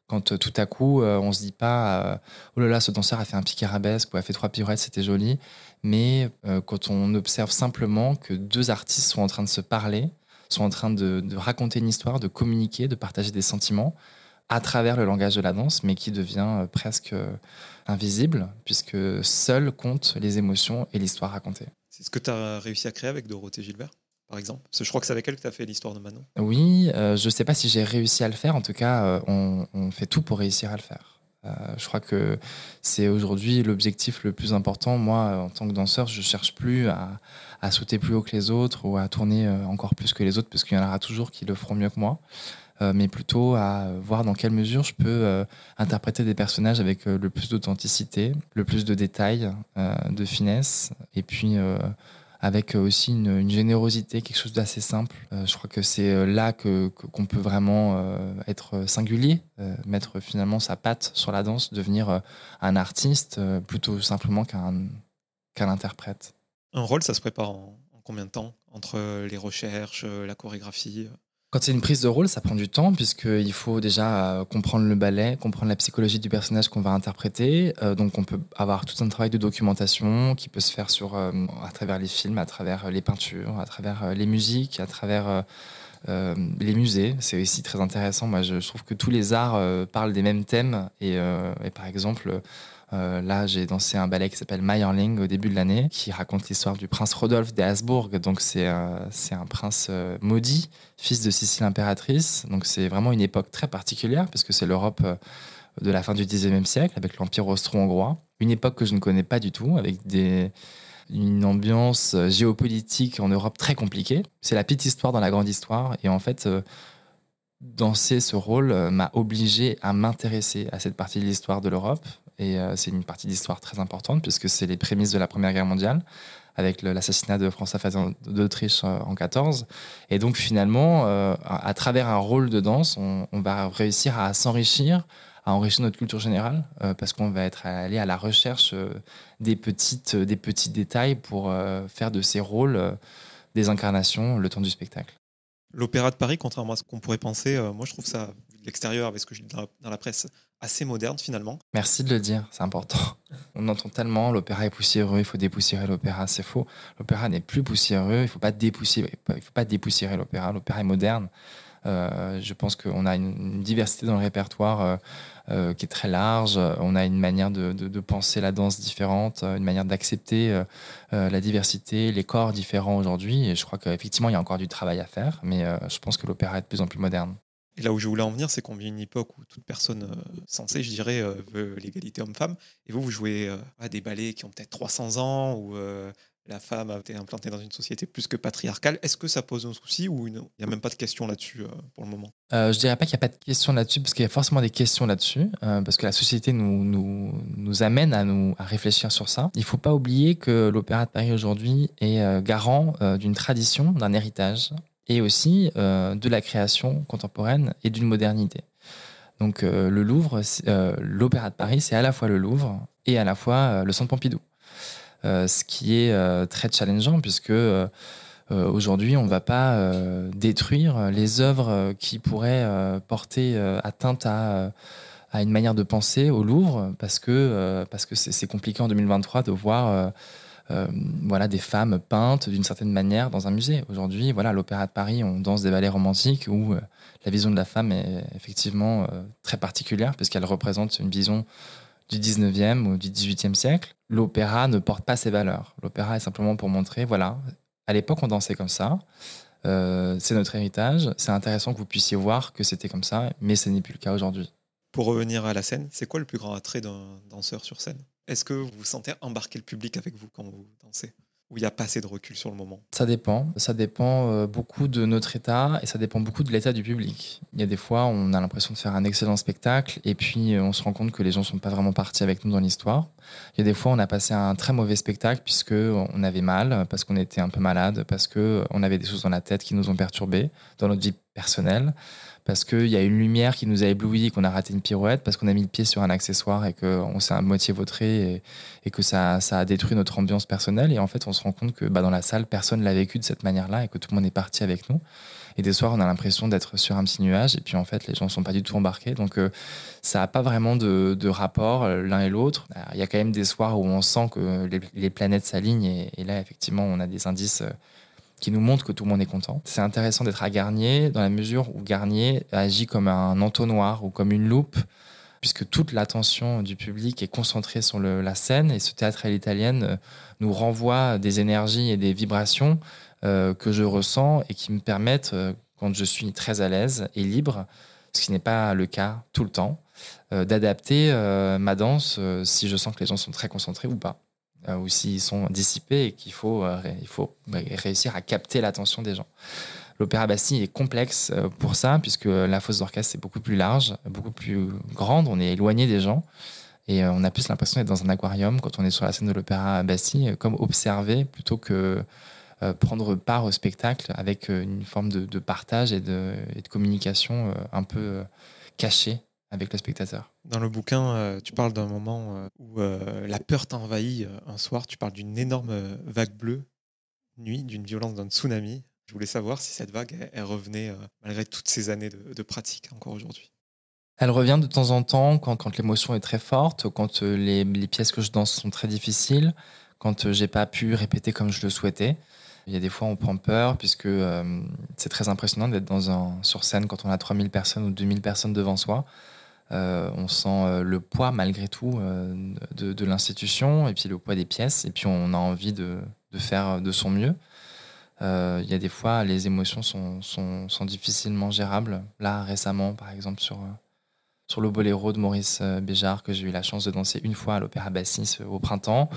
Quand euh, tout à coup, euh, on se dit pas oh là là, ce danseur a fait un piqué arabesque ou a fait trois pirouettes, c'était joli. Mais quand on observe simplement que deux artistes sont en train de se parler, sont en train de, raconter une histoire, de communiquer, de partager des sentiments à travers le langage de la danse, mais qui devient presque invisible, puisque seul comptent les émotions et l'histoire racontée. C'est ce que tu as réussi à créer avec Dorothée Gilbert par exemple? Parce que je crois que c'est avec elle que tu as fait l'histoire de Manon. Oui, euh, je ne sais pas si j'ai réussi à le faire. En tout cas, euh, on, fait tout pour réussir à le faire. Euh, je crois que c'est aujourd'hui l'objectif le plus important. Moi, en tant que danseur, je ne cherche plus à, sauter plus haut que les autres ou à tourner encore plus que les autres, parce qu'il y en aura toujours qui le feront mieux que moi. Mais plutôt à voir dans quelle mesure je peux interpréter des personnages avec le plus d'authenticité, le plus de détails, de finesse, et puis avec euh, aussi une, générosité, quelque chose d'assez simple. Euh, je crois que c'est euh, là que qu'on peut vraiment être singulier, mettre finalement sa patte sur la danse, devenir un artiste plutôt simplement qu'un qu'un interprète. Un rôle, ça se prépare en combien de temps? Entre les recherches, la chorégraphie quand c'est une prise de rôle, ça prend du temps puisqu'il faut déjà euh, comprendre le ballet, comprendre la psychologie du personnage qu'on va interpréter. Euh, donc on peut avoir tout un travail de documentation qui peut se faire sur, euh, à travers les films, à travers les peintures, à travers les musiques, à travers les musées. C'est aussi très intéressant. Moi, je, trouve que tous les arts parlent des mêmes thèmes. Et, et par exemple, euh, là, j'ai dansé un ballet qui s'appelle Meyerling au début de l'année, qui raconte l'histoire du prince Rodolphe des Habsbourg. Donc, c'est un prince euh, maudit, fils de Sicile impératrice. Donc, c'est vraiment une époque très particulière, parce que c'est l'Europe euh, de la fin du XIXe siècle, avec l'Empire austro-hongrois. Une époque que je ne connais pas du tout, avec une ambiance géopolitique en Europe très compliquée. C'est la petite histoire dans la grande histoire. Et en fait, danser ce rôle m'a obligé à m'intéresser à cette partie de l'histoire de l'Europe et euh, c'est une partie d'histoire très importante puisque c'est les prémices de la Première Guerre mondiale avec l'assassinat de François Ferdinand d'Autriche euh, en 14. Et donc finalement, euh, à travers un rôle de danse, on, va réussir à s'enrichir, à enrichir notre culture générale, parce qu'on va être allé à la recherche des, petites, des petits détails pour faire de ces rôles des incarnations le temps du spectacle. L'Opéra de Paris, contrairement à ce qu'on pourrait penser, moi je trouve ça, de l'extérieur, avec ce que je dis dans la presse, assez moderne finalement. Merci de le dire, c'est important. *laughs* On entend tellement l'opéra est poussiéreux, il faut dépoussiérer l'opéra, c'est faux. L'opéra n'est plus poussiéreux, il ne faut pas dépoussiérer, pas dépoussiérer l'opéra. L'opéra est moderne. Euh, je pense qu'on a une, diversité dans le répertoire euh, euh, qui est très large. On a une manière de, de, penser la danse différente, une manière d'accepter la diversité, les corps différents aujourd'hui. Et je crois qu'effectivement, il y a encore du travail à faire, mais je pense que l'opéra est de plus en plus moderne. Et là où je voulais en venir, c'est qu'on vit une époque où toute personne euh, censée, je dirais, euh, veut l'égalité homme-femme. Et vous, vous jouez euh, à des ballets qui ont peut-être 300 ans ou la femme a été implantée dans une société plus que patriarcale. Est-ce que ça pose un souci ou il n'y a même pas de question là-dessus pour le moment? Je dirais pas qu'il n'y a pas de question là-dessus, parce qu'il y a forcément des questions là-dessus, parce que la société nous amène à, nous, à réfléchir sur ça. Il ne faut pas oublier que l'Opéra de Paris aujourd'hui est garant d'une tradition, d'un héritage, et aussi de la création contemporaine et d'une modernité. Donc euh, le Louvre, euh, l'Opéra de Paris, c'est à la fois le Louvre et à la fois euh, le Centre Pompidou. ce qui est très challengeant puisque aujourd'hui, on ne va pas détruire les œuvres qui pourraient porter atteinte à, à, une manière de penser au Louvre parce que parce que c'est compliqué en 2023 de voir voilà des femmes peintes d'une certaine manière dans un musée. Aujourd'hui, voilà, l'Opéra de Paris, on danse des ballets romantiques où la vision de la femme est effectivement euh, très particulière puisqu'elle représente une vision du 19e ou du 18e siècle. L'opéra ne porte pas ces valeurs. L'opéra est simplement pour montrer, voilà, à l'époque on dansait comme ça, euh, c'est notre héritage, c'est intéressant que vous puissiez voir que c'était comme ça, mais ce n'est plus le cas aujourd'hui. Pour revenir à la scène, c'est quoi le plus grand attrait d'un danseur sur scène? Est-ce que vous sentez embarquer le public avec vous quand vous dansez où il n'y a pas assez de recul sur le moment Ça dépend. Ça dépend euh, beaucoup de notre état et ça dépend beaucoup de l'état du public. Il y a des fois, on a l'impression de faire un excellent spectacle et puis euh, on se rend compte que les gens ne sont pas vraiment partis avec nous dans l'histoire. Il y a des fois, on a passé un très mauvais spectacle puisque on avait mal, parce qu'on était un peu malade, parce qu'on avait des choses dans la tête qui nous ont perturbés dans notre vie personnelle parce qu'il y a une lumière qui nous a ébloui qu'on a raté une pirouette, parce qu'on a mis le pied sur un accessoire et qu'on s'est à moitié vautré et, que ça, a détruit notre ambiance personnelle. Et en fait, on se rend compte que bah, dans la salle, personne l'a vécu de cette manière-là et que tout le monde est parti avec nous. Et des soirs, on a l'impression d'être sur un petit nuage et puis en fait, les gens ne sont pas du tout embarqués. Donc, euh, ça n'a pas vraiment de, rapport euh, l'un et l'autre. Il y a quand même des soirs où on sent que les, planètes s'alignent et, et, là, effectivement, on a des indices euh, qui nous montre que tout le monde est content. C'est intéressant d'être à Garnier dans la mesure où Garnier agit comme un entonnoir ou comme une loupe, puisque toute l'attention du public est concentrée sur la scène et ce théâtre à l'italienne euh, nous renvoie des énergies et des vibrations euh, que je ressens et qui me permettent, euh, quand je suis très à l'aise et libre, ce qui n'est pas le cas tout le temps, d'adapter ma danse si je sens que les gens sont très concentrés ou pas. Euh, ou s'ils sont dissipés et qu'il faut, euh, il faut bah, réussir à capter l'attention des gens. L'opéra Bastille est complexe euh, pour ça, puisque la fosse d'orchestre est beaucoup plus large, beaucoup plus grande, on est éloigné des gens. Et on a plus l'impression d'être dans un aquarium quand on est sur la scène de l'Opéra Bastille, comme observer plutôt que prendre part au spectacle avec une forme de, partage et de, et de communication un peu cachée avec le spectateur. Dans le bouquin, euh, tu parles d'un moment euh, où euh, la peur t'envahit un soir. Tu parles d'une énorme vague bleue, nuit, d'une violence d'un tsunami. Je voulais savoir si cette vague, elle, revenait malgré toutes ces années de, pratique encore aujourd'hui. Elle revient de temps en temps quand, quand l'émotion est très forte, quand les, les, pièces que je danse sont très difficiles, quand j'ai pas pu répéter comme je le souhaitais. Il y a des fois, on prend peur puisque c'est très impressionnant d'être dans un, sur scène quand on a 3000 personnes ou 2000 personnes devant soi. Euh, on sent euh, le poids malgré tout euh, de, l'institution et puis le poids des pièces et puis on a envie de, faire de son mieux. Il y a des fois, les émotions sont, difficilement gérables. Là, récemment, par exemple, sur, sur le boléro de Maurice Béjart, que j'ai eu la chance de danser une fois à l'Opéra Bassis au printemps,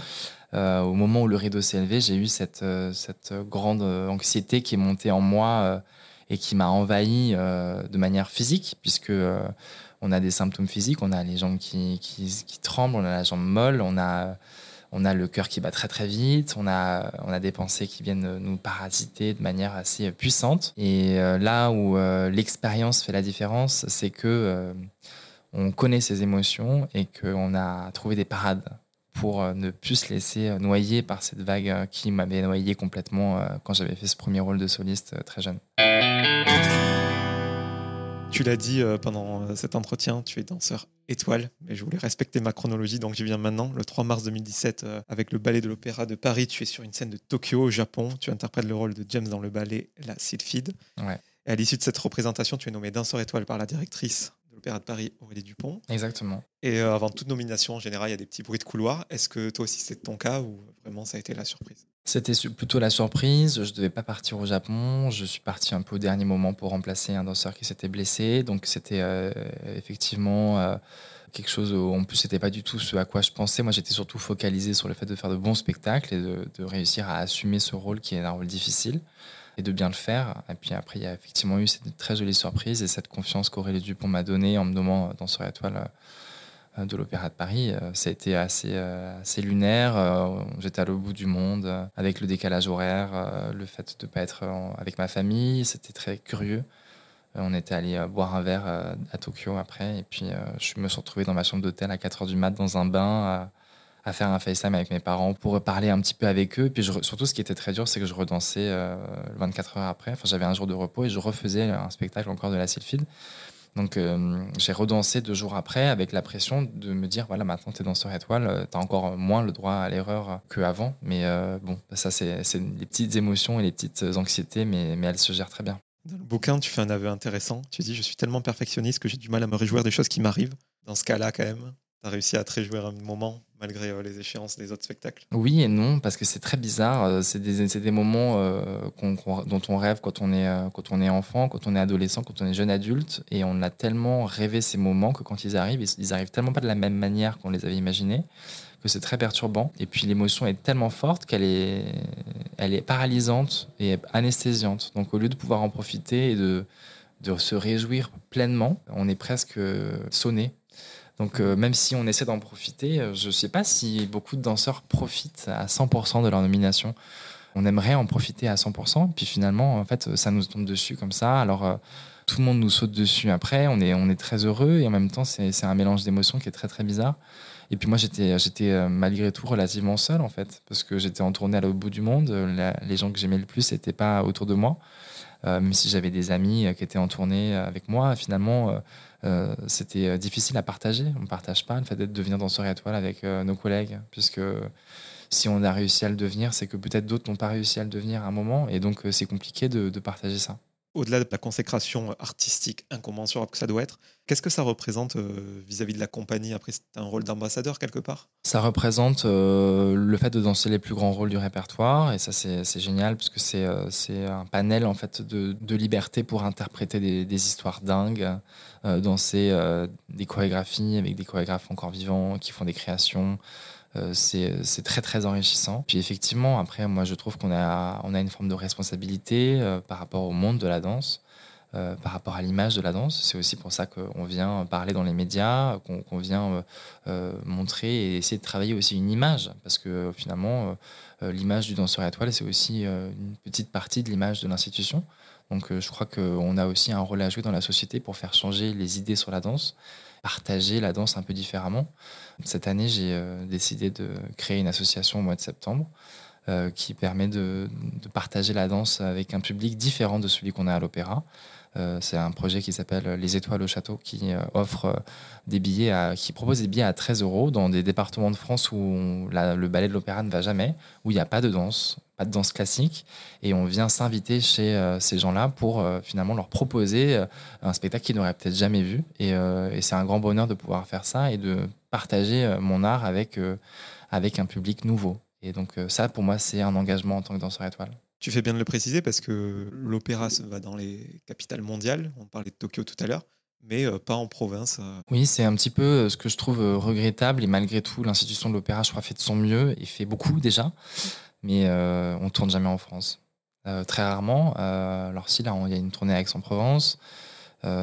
au moment où le rideau s'est élevé, j'ai eu cette, cette grande anxiété qui est montée en moi et qui m'a envahi de manière physique, puisque on a des symptômes physiques, on a les jambes qui, tremblent, on a la jambe molle, on a, on a le cœur qui bat très très vite, on a, on a des pensées qui viennent nous parasiter de manière assez puissante. Et euh, là où euh, l'expérience fait la différence, c'est que euh, on connaît ses émotions et qu'on a trouvé des parades pour ne plus se laisser noyer par cette vague qui m'avait noyé complètement quand j'avais fait ce premier rôle de soliste très jeune. Tu l'as dit euh, pendant euh, cet entretien, tu es danseur étoile, mais je voulais respecter ma chronologie, donc je viens maintenant. Le 3 mars 2017, euh, avec le ballet de l'Opéra de Paris, tu es sur une scène de Tokyo, au Japon. Tu interprètes le rôle de James dans le ballet La Sylphide. Ouais. Et à l'issue de cette représentation, tu es nommé danseur étoile par la directrice de l'Opéra de Paris, Aurélie Dupont. Exactement. Et avant toute nomination, en général, il y a des petits bruits de couloir. Est-ce que toi aussi c'est ton cas ou vraiment ça a été la surprise? C'était plutôt la surprise. Je devais pas partir au Japon. Je suis parti un peu au dernier moment pour remplacer un danseur qui s'était blessé. Donc c'était euh, effectivement euh, quelque chose. Où, en plus, c'était pas du tout ce à quoi je pensais. Moi, j'étais surtout focalisé sur le fait de faire de bons spectacles et de, réussir à assumer ce rôle qui est un rôle difficile et de bien le faire. Et puis après, il y a effectivement eu cette très jolie surprise et cette confiance qu'Aurélie Dupont m'a donnée en me nommant danseur étoile euh, de l'Opéra de Paris. Euh, ça a été assez, euh, assez lunaire. J'étais à l'au bout du monde avec le décalage horaire, le fait de ne pas être avec ma famille. C'était très curieux. On était allé boire un verre à Tokyo après. Et puis, je me suis retrouvé dans ma chambre d'hôtel à 4 h du mat dans un bain à, faire un FaceTime avec mes parents pour parler un petit peu avec eux. Puis surtout, ce qui était très dur, c'est que je redansais 24 heures après. Enfin, j'avais un jour de repos et je refaisais un spectacle encore de la Sylphide. Donc euh, j'ai redansé deux jours après avec la pression de me dire voilà maintenant tu es danseur étoile, euh, tu as encore moins le droit à l'erreur qu'avant. Mais euh, bon, ça c'est les petites émotions et les petites anxiétés, mais, mais elles se gèrent très bien. Dans le bouquin, tu fais un aveu intéressant. Tu dis je suis tellement perfectionniste que j'ai du mal à me réjouir des choses qui m'arrivent. Dans ce cas-là quand même, tu as réussi à te réjouir un moment malgré euh, les échéances des autres spectacles? Oui et non, parce que c'est très bizarre. Euh, c'est des, moments euh, dont on rêve quand on, est, quand on est enfant, quand on est adolescent, quand on est jeune adulte. Et on a tellement rêvé ces moments que quand ils arrivent, ils, arrivent tellement pas de la même manière qu'on les avait imaginés que c'est très perturbant. Et puis l'émotion est tellement forte qu'elle est, elle est paralysante et anesthésiante. Donc au lieu de pouvoir en profiter et de, de se réjouir pleinement, on est presque sonné donc euh, même si on essaie d'en profiter, euh, je ne sais pas si beaucoup de danseurs profitent à 100% de leur nomination. On aimerait en profiter à 100%, puis finalement, en fait, ça nous tombe dessus comme ça. Alors euh, tout le monde nous saute dessus après, on est, on est très heureux et en même temps, c'est un mélange d'émotions qui est très très bizarre. Et puis moi, j'étais, j'étais malgré tout relativement seul en fait, parce que j'étais en tournée à l'autre bout du monde. les gens que j'aimais le plus n'étaient pas autour de moi. même si j'avais des amis qui étaient en tournée avec moi, finalement, euh, c'était euh, difficile à partager. On ne partage pas le fait d'être devenir danseur étoile avec euh, nos collègues, puisque si on a réussi à le devenir, c'est que peut-être d'autres n'ont pas réussi à le devenir à un moment, et donc c'est compliqué de partager ça au-delà de la consécration artistique incommensurable que ça doit être, qu'est-ce que ça représente vis-à-vis de la compagnie Après, c'est un rôle d'ambassadeur quelque part? Ça représente le fait de danser les plus grands rôles du répertoire, et ça c'est génial, parce que c'est un panel en fait de, de liberté pour interpréter des, histoires dingues, euh, danser euh, des chorégraphies avec des chorégraphes encore vivants qui font des créations. Euh, c'est très très enrichissant. Puis effectivement, après, moi je trouve qu'on a, une forme de responsabilité par rapport au monde de la danse. par rapport à l'image de la danse. C'est aussi pour ça qu'on vient parler dans les médias, qu'on vient montrer et essayer de travailler aussi une image. Parce que finalement, l'image du danseur étoile, c'est aussi une petite partie de l'image de l'institution. Donc euh, je crois qu'on a aussi un rôle à jouer dans la société pour faire changer les idées sur la danse, partager la danse un peu différemment. Cette année, j'ai euh, décidé de créer une association au mois de septembre euh, qui permet de, partager la danse avec un public différent de celui qu'on a à l'opéra. c'est un projet qui s'appelle Les Étoiles au Château qui offre des billets, à, qui propose des billets à 13 euros dans des départements de France où le ballet de l'opéra ne va jamais, où il n'y a pas de danse, pas de danse classique. Et on vient s'inviter chez euh, ces gens-là pour euh, finalement leur proposer euh, un spectacle qu'ils n'auraient peut-être jamais vu. Et, et c'est un grand bonheur de pouvoir faire ça et de partager mon art avec, avec un public nouveau. Et donc ça, pour moi, c'est un engagement en tant que danseur étoile. Tu fais bien de le préciser parce que l'opéra se va dans les capitales mondiales. On parlait de Tokyo tout à l'heure mais pas en province. Oui, c'est un petit peu ce que je trouve regrettable et malgré tout, l'institution de l'opéra, je crois, fait de son mieux et fait beaucoup déjà mais euh, on tourne jamais en France. Euh, très rarement. Euh, alors si, là, il y a une tournée à Aix-en-Provence,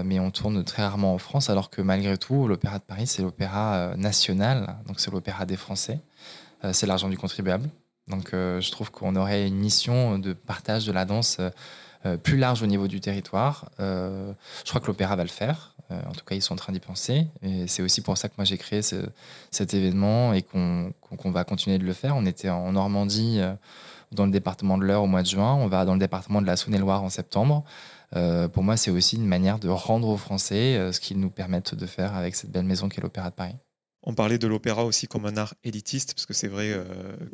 mais on tourne très rarement en France, alors que malgré tout, l'Opéra de Paris, c'est l'opéra national, donc c'est l'opéra des Français, c'est l'argent du contribuable. Donc je trouve qu'on aurait une mission de partage de la danse plus large au niveau du territoire. je crois que l'opéra va le faire. En tout cas, ils sont en train d'y penser. Et c'est aussi pour ça que moi j'ai créé cet événement et qu'on va continuer de le faire. On était en Normandie, dans le département de l'Eure au mois de juin. On va dans le département de la Saône-et-Loire en septembre. pour moi, c'est aussi une manière de rendre aux Français ce qu'ils nous permettent de faire avec cette belle maison qu'est l'Opéra de Paris. On parlait de l'opéra aussi comme un art élitiste, parce que c'est vrai euh,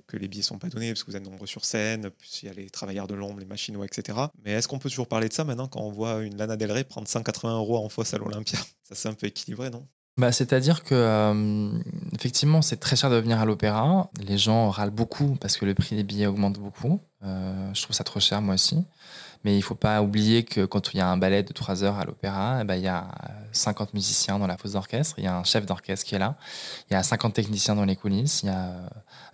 que les billets sont pas donnés, parce que vous êtes nombreux sur scène, puis il y a les travailleurs de l'ombre, les machinois, etc. Mais est-ce qu'on peut toujours parler de ça maintenant quand on voit une Lana Del Rey prendre 180 euros en fosse à l'Olympia? *laughs* Ça c'est un peu équilibré, non? Bah, C'est-à-dire que, euh, effectivement, c'est très cher de venir à l'opéra. Les gens râlent beaucoup parce que le prix des billets augmente beaucoup. Euh, je trouve ça trop cher, moi aussi. Mais il ne faut pas oublier que quand il y a un ballet de 3 heures à l'opéra, eh ben, il y a 50 musiciens dans la fosse d'orchestre, il y a un chef d'orchestre qui est là, il y a 50 techniciens dans les coulisses, il y a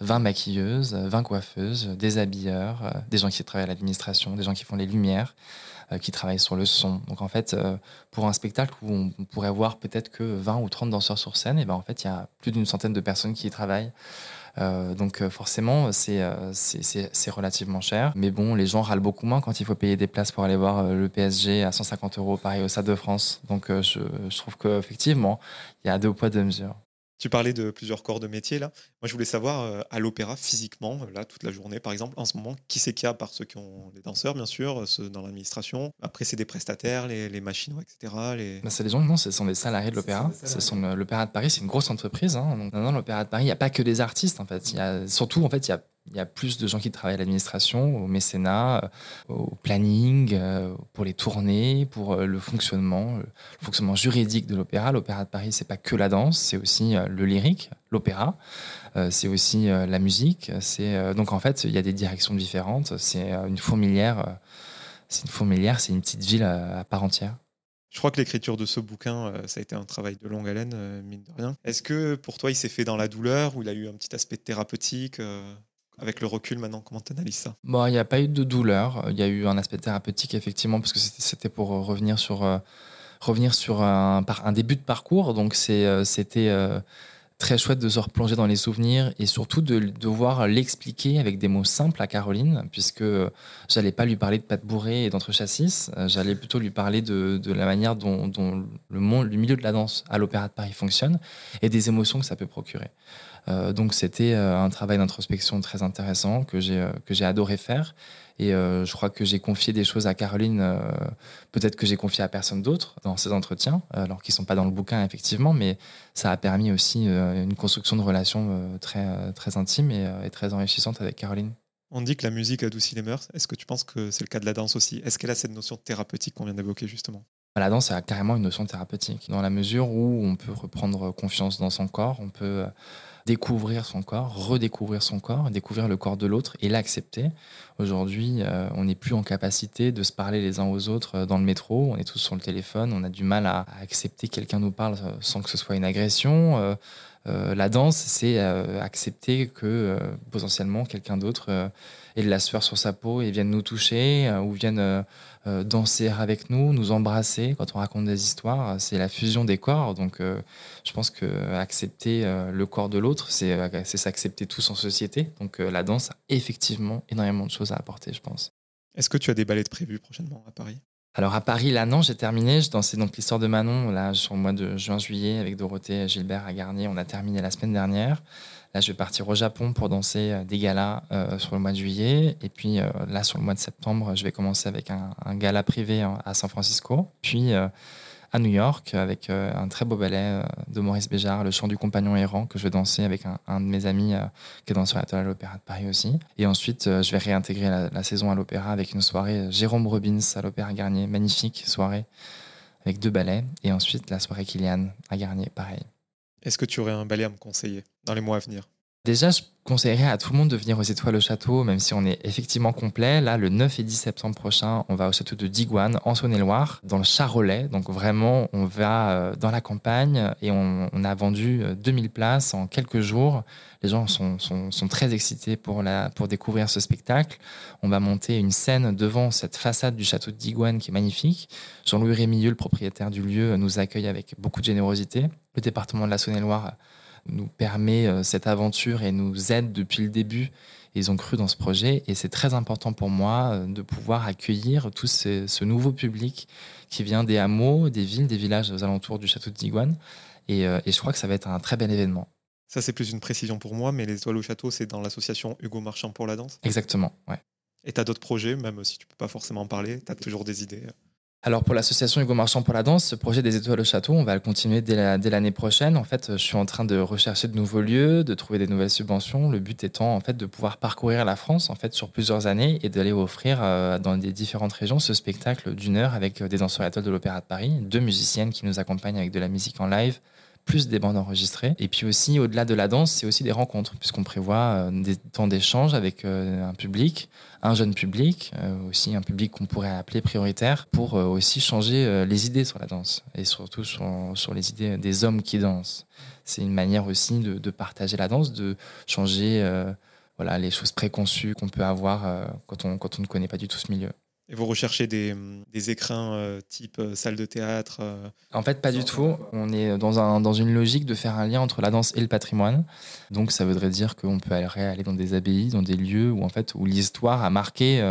20 maquilleuses, 20 coiffeuses, des habilleurs, des gens qui travaillent à l'administration, des gens qui font les lumières. Euh, qui travaillent sur le son. Donc en fait, euh, pour un spectacle où on pourrait voir peut-être que 20 ou 30 danseurs sur scène, et ben en fait, il y a plus d'une centaine de personnes qui y travaillent. Euh, donc forcément, c'est c'est relativement cher. Mais bon, les gens râlent beaucoup moins quand il faut payer des places pour aller voir le PSG à 150 euros, pareil au Stade de France. Donc je, je trouve qu'effectivement, il y a deux poids, deux mesures. Tu parlais de plusieurs corps de métier là. Moi, je voulais savoir euh, à l'opéra physiquement, euh, là, toute la journée, par exemple, en ce moment, qui c'est qu'il y a par ceux qui ont des danseurs, bien sûr, euh, ceux dans l'administration. Après, c'est des prestataires, les, les machines, etc. Les... Bah, c'est des gens, non, ce sont des salariés de l'opéra. Ce sont l'opéra de Paris, c'est une grosse entreprise. Hein. Donc, non, l'opéra de Paris, il n'y a pas que des artistes, en fait. Il y a surtout, en fait, il y a il y a plus de gens qui travaillent à l'administration, au mécénat, euh, au planning, euh, pour les tournées, pour euh, le fonctionnement, le fonctionnement juridique de l'opéra. L'opéra de Paris, c'est pas que la danse, c'est aussi le lyrique, l'opéra, c'est aussi la musique. Donc en fait, il y a des directions différentes. C'est une fourmilière. C'est une fourmilière, c'est une petite ville à part entière. Je crois que l'écriture de ce bouquin, ça a été un travail de longue haleine, mine de rien. Est-ce que pour toi, il s'est fait dans la douleur ou il a eu un petit aspect thérapeutique avec le recul maintenant, comment tu analyses ça? Bon, il n'y a pas eu de douleur. Il y a eu un aspect thérapeutique, effectivement, parce que c'était pour euh, revenir sur, euh, revenir sur un, début de parcours. Donc, euh, c'était très chouette de se replonger dans les souvenirs et surtout de devoir l'expliquer avec des mots simples à Caroline, puisque j'allais pas lui parler de pâte bourrée et d'entre-chassis, j'allais plutôt lui parler de, la manière dont, le, monde, le milieu de la danse à l'Opéra de Paris fonctionne et des émotions que ça peut procurer. Euh, donc c'était euh, un travail d'introspection très intéressant euh, que j'ai adoré faire. Et je crois que j'ai confié des choses à Caroline, peut-être que j'ai confié à personne d'autre dans ces entretiens, alors qu'ils sont pas dans le bouquin effectivement, mais ça a permis aussi une construction de relations très très intime et, et très enrichissante avec Caroline. On dit que la musique adoucit les mœurs. Est-ce que tu penses que c'est le cas de la danse aussi? Est-ce qu'elle a cette notion thérapeutique qu'on vient d'évoquer justement? La danse a carrément une notion thérapeutique, dans la mesure où on peut reprendre confiance dans son corps, on peut découvrir son corps, redécouvrir son corps, découvrir le corps de l'autre et l'accepter. Aujourd'hui, euh, on n'est plus en capacité de se parler les uns aux autres euh, dans le métro, on est tous sur le téléphone, on a du mal à, accepter que quelqu'un nous parle euh, sans que ce soit une agression. la danse, c'est accepter que potentiellement quelqu'un d'autre ait de la sueur sur sa peau et vienne nous toucher ou vienne danser avec nous, nous embrasser quand on raconte des histoires. C'est la fusion des corps. Donc, euh, je pense que accepter euh, le corps de l'autre, c'est s'accepter tous en société. Donc, la danse a effectivement énormément de choses à apporter, je pense. Est-ce que tu as des ballets de prévus prochainement à Paris? Alors à Paris, là non, j'ai terminé. Je dansais donc l'histoire de Manon là sur le mois de juin-juillet avec Dorothée Gilbert à Garnier. On a terminé la semaine dernière. Là, je vais partir au Japon pour danser euh, des galas euh, sur le mois de juillet. Et puis euh, là, sur le mois de septembre, je vais commencer avec un, gala privé à San Francisco. Puis à New York avec un très beau ballet de Maurice Béjart, Le chant du compagnon errant, que je vais danser avec un, de mes amis qui est danseur à l'Opéra de Paris aussi. Et ensuite, je vais réintégrer la, la saison à l'Opéra avec une soirée Jérôme Robbins à l'Opéra Garnier. Magnifique soirée avec deux ballets. Et ensuite, la soirée Kylian à Garnier, pareil. Est-ce que tu aurais un ballet à me conseiller dans les mois à venir? Déjà, je conseillerais à tout le monde de venir aux Étoiles au Château, même si on est effectivement complet. Là, le 9 et 10 septembre prochain, on va au château de Digoine, en Saône-et-Loire, dans le Charolais. Donc vraiment, on va euh, dans la campagne et on, a vendu 2000 euh, places en quelques jours. Les gens sont, très excités pour, la, pour découvrir ce spectacle. On va monter une scène devant cette façade du château de Digoine qui est magnifique. Jean-Louis Rémilleux, le propriétaire du lieu, nous accueille avec beaucoup de générosité. Le département de la Saône-et-Loire nous permet euh, cette aventure et nous aide depuis le début. Ils ont cru dans ce projet et c'est très important pour moi euh, de pouvoir accueillir tout ce, nouveau public qui vient des hameaux, des villes, des villages aux alentours du château de Digoine. Et, euh, et je crois que ça va être un très bel événement. Ça, c'est plus une précision pour moi, mais les étoiles au château, c'est dans l'association Hugo Marchand pour la danse? Exactement, ouais. Et tu as d'autres projets, même si tu peux pas forcément en parler, tu as toujours des idées alors pour l'association Hugo Marchand pour la danse, ce projet des étoiles au château, on va le continuer dès l'année prochaine. En fait, je suis en train de rechercher de nouveaux lieux, de trouver des nouvelles subventions. Le but étant en fait de pouvoir parcourir la France en fait sur plusieurs années et d'aller offrir euh, dans des différentes régions ce spectacle d'une heure avec euh, des danseurs étoiles de l'Opéra de Paris, deux musiciennes qui nous accompagnent avec de la musique en live, plus des bandes enregistrées. Et puis aussi, au-delà de la danse, c'est aussi des rencontres, puisqu'on prévoit des temps d'échange avec un public, un jeune public, aussi un public qu'on pourrait appeler prioritaire, pour aussi changer les idées sur la danse, et surtout sur, sur les idées des hommes qui dansent. C'est une manière aussi de, partager la danse, de changer voilà, les choses préconçues qu'on peut avoir euh, quand, on, quand on ne connaît pas du tout ce milieu. Et vous recherchez des, des écrins euh, type euh, salle de théâtre En fait, pas du tout. On est dans, un, dans une logique de faire un lien entre la danse et le patrimoine. Donc, ça voudrait dire qu'on peut aller, aller dans des abbayes, dans des lieux où, en fait, où l'histoire a marqué,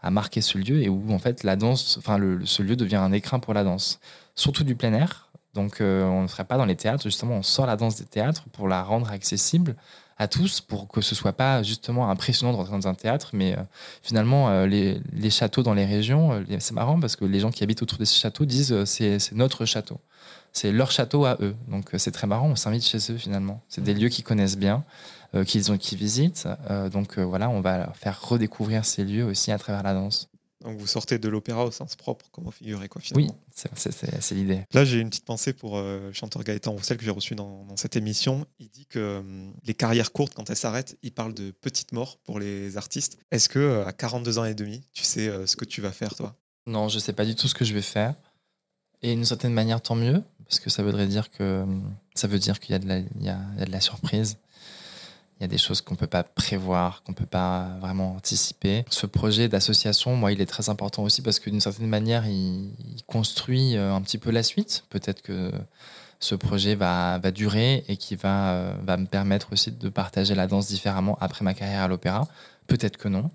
a marqué ce lieu et où, en fait, la danse, enfin, le, ce lieu devient un écrin pour la danse. Surtout du plein air. Donc, on ne ferait pas dans les théâtres. Justement, on sort la danse des théâtres pour la rendre accessible à tous pour que ce soit pas justement impressionnant de rentrer dans un théâtre, mais euh, finalement euh, les, châteaux dans les régions, euh, c'est marrant parce que les gens qui habitent autour de ces châteaux disent c'est notre château, c'est leur château à eux, donc c'est très marrant, on s'invite chez eux finalement, c'est des lieux qu'ils connaissent bien, qu'ils ont qui visitent, donc voilà, on va faire redécouvrir ces lieux aussi à travers la danse. Donc vous sortez de l'opéra au sens propre, comment figurer quoi finalement. Oui, c'est l'idée. Là j'ai une petite pensée pour euh, le chanteur Gaëtan Roussel que j'ai reçu dans, cette émission. Il dit que hum, les carrières courtes, quand elles s'arrêtent, il parle de petites morts pour les artistes. Est-ce que euh, à 42 ans et demi, tu sais euh, ce que tu vas faire toi? Non, je sais pas du tout ce que je vais faire. Et d'une certaine manière, tant mieux, parce que ça voudrait dire que ça veut dire qu'il y, y, y a de la surprise. Y a des choses qu'on ne peut pas prévoir, qu'on ne peut pas vraiment anticiper. Ce projet d'association, moi, il est très important aussi parce que d'une certaine manière, il, construit euh, un petit peu la suite. Peut-être que ce projet va, va durer et qui va, euh, va me permettre aussi de partager la danse différemment après ma carrière à l'opéra. Peut-être que non.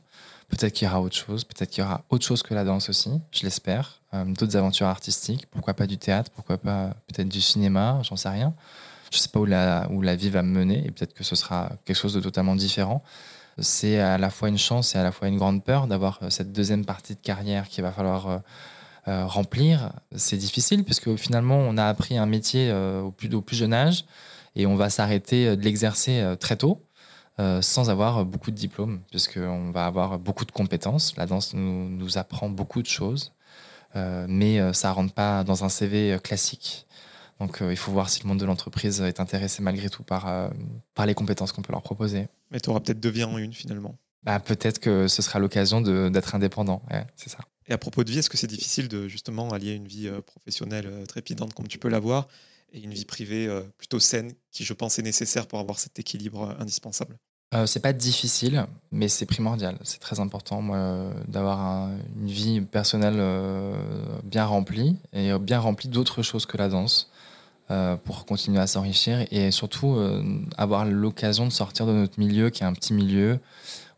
Peut-être qu'il y aura autre chose. Peut-être qu'il y aura autre chose que la danse aussi, je l'espère. Euh, d'autres aventures artistiques. Pourquoi pas du théâtre? Pourquoi pas peut-être du cinéma? J'en sais rien. Je ne sais pas où la, où la vie va me mener et peut-être que ce sera quelque chose de totalement différent. C'est à la fois une chance et à la fois une grande peur d'avoir euh, cette deuxième partie de carrière qu'il va falloir euh, euh, remplir. C'est difficile puisque finalement on a appris un métier au, plus, au plus jeune âge et on va s'arrêter de l'exercer très tôt. sans avoir beaucoup de diplômes, puisqu'on va avoir beaucoup de compétences. La danse nous, nous apprend beaucoup de choses, mais ça ne rentre pas dans un CV classique. Donc euh, il faut voir si le monde de l'entreprise est intéressé malgré tout par, euh, par les compétences qu'on peut leur proposer. Mais tu auras peut-être deux vies en une finalement. Bah, peut-être que ce sera l'occasion d'être indépendant, c'est ça. Et à propos de vie, est-ce que c'est difficile de justement allier une vie euh, professionnelle trépidante comme tu peux l'avoir et une vie privée plutôt saine qui, je pense, est nécessaire pour avoir cet équilibre indispensable? Euh, c'est pas difficile, mais c'est primordial. C'est très important, moi, d'avoir une vie personnelle bien remplie et bien remplie d'autres choses que la danse. Euh, pour continuer à s'enrichir et surtout euh, avoir l'occasion de sortir de notre milieu qui est un petit milieu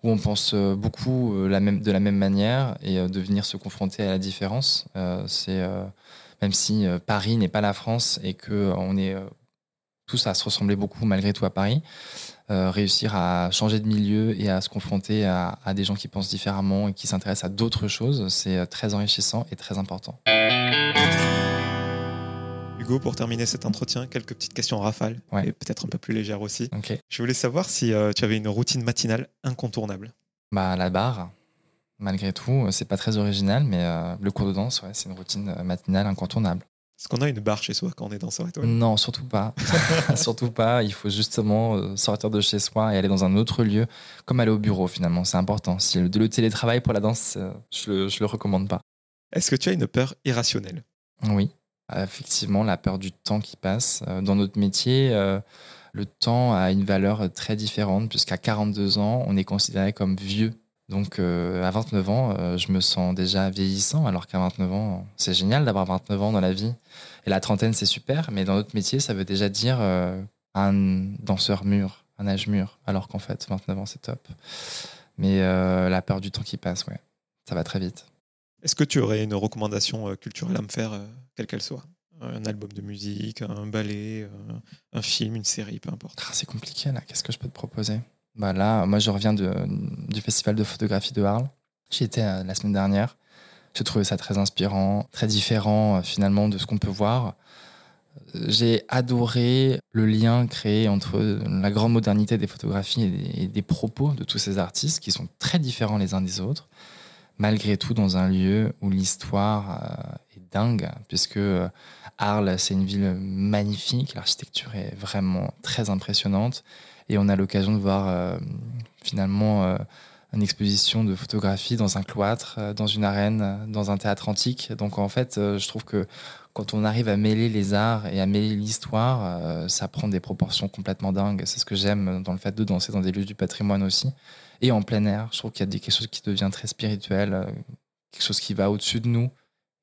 où on pense euh, beaucoup de la même manière et de venir se confronter à la différence. c'est même si Paris n'est pas la France et que on est tous à se ressembler beaucoup malgré tout à Paris, réussir à changer de milieu et à se confronter à des gens qui pensent différemment et qui s'intéressent à d'autres choses, c'est très enrichissant et très important. Hugo, pour terminer cet entretien, quelques petites questions en rafale et peut-être un peu plus légères aussi. Je voulais savoir si euh, tu avais une routine matinale incontournable. Bah, la barre, malgré tout, euh, c'est pas très original, mais euh, le cours de danse, ouais, c'est une routine matinale incontournable. Est-ce qu'on a une barre chez soi quand on est danseur étoile Non, surtout pas. *laughs* surtout pas. Il faut justement sortir de chez soi et aller dans un autre lieu, comme aller au bureau finalement. C'est important. Si le, le télétravail pour la danse, je le, je le recommande pas. Est-ce que tu as une peur irrationnelle? Oui effectivement la peur du temps qui passe. Euh, dans notre métier, euh, le temps a une valeur très différente puisqu'à 42 ans, on est considéré comme vieux. Donc euh, à 29 ans, je me sens déjà vieillissant alors qu'à 29 ans, c'est génial d'avoir 29 ans dans la vie. Et la trentaine, c'est super, mais dans notre métier, ça veut déjà dire un danseur mûr, un âge mûr, alors qu'en fait, 29 ans, c'est top. Mais la peur du temps qui passe, ouais, ça va très vite. Est-ce que tu aurais une recommandation culturelle à me faire quelle qu'elle soit? Un album de musique, un ballet, un film, une série, peu importe. Ah, c'est compliqué là, qu'est-ce que je peux te proposer? Bah Là, moi je reviens du festival de photographie de Arles. J'y étais euh, la semaine dernière. J'ai trouvé ça très inspirant, très différent euh, finalement de ce qu'on peut voir. J'ai adoré le lien créé entre la grande modernité des photographies et des, propos de tous ces artistes qui sont très différents les uns des autres, malgré tout dans un lieu où l'histoire euh, dingue, puisque Arles, c'est une ville magnifique, l'architecture est vraiment très impressionnante, et on a l'occasion de voir finalement une exposition de photographie dans un cloître, euh, dans une arène, euh, dans un théâtre antique. Donc en fait, euh, je trouve que quand on arrive à mêler les arts et à mêler l'histoire, ça prend des proportions complètement dingues. C'est ce que j'aime dans le fait de danser dans des lieux du patrimoine aussi. Et en plein air, je trouve qu'il y a quelque chose qui devient très spirituel, quelque chose qui va au-dessus de nous.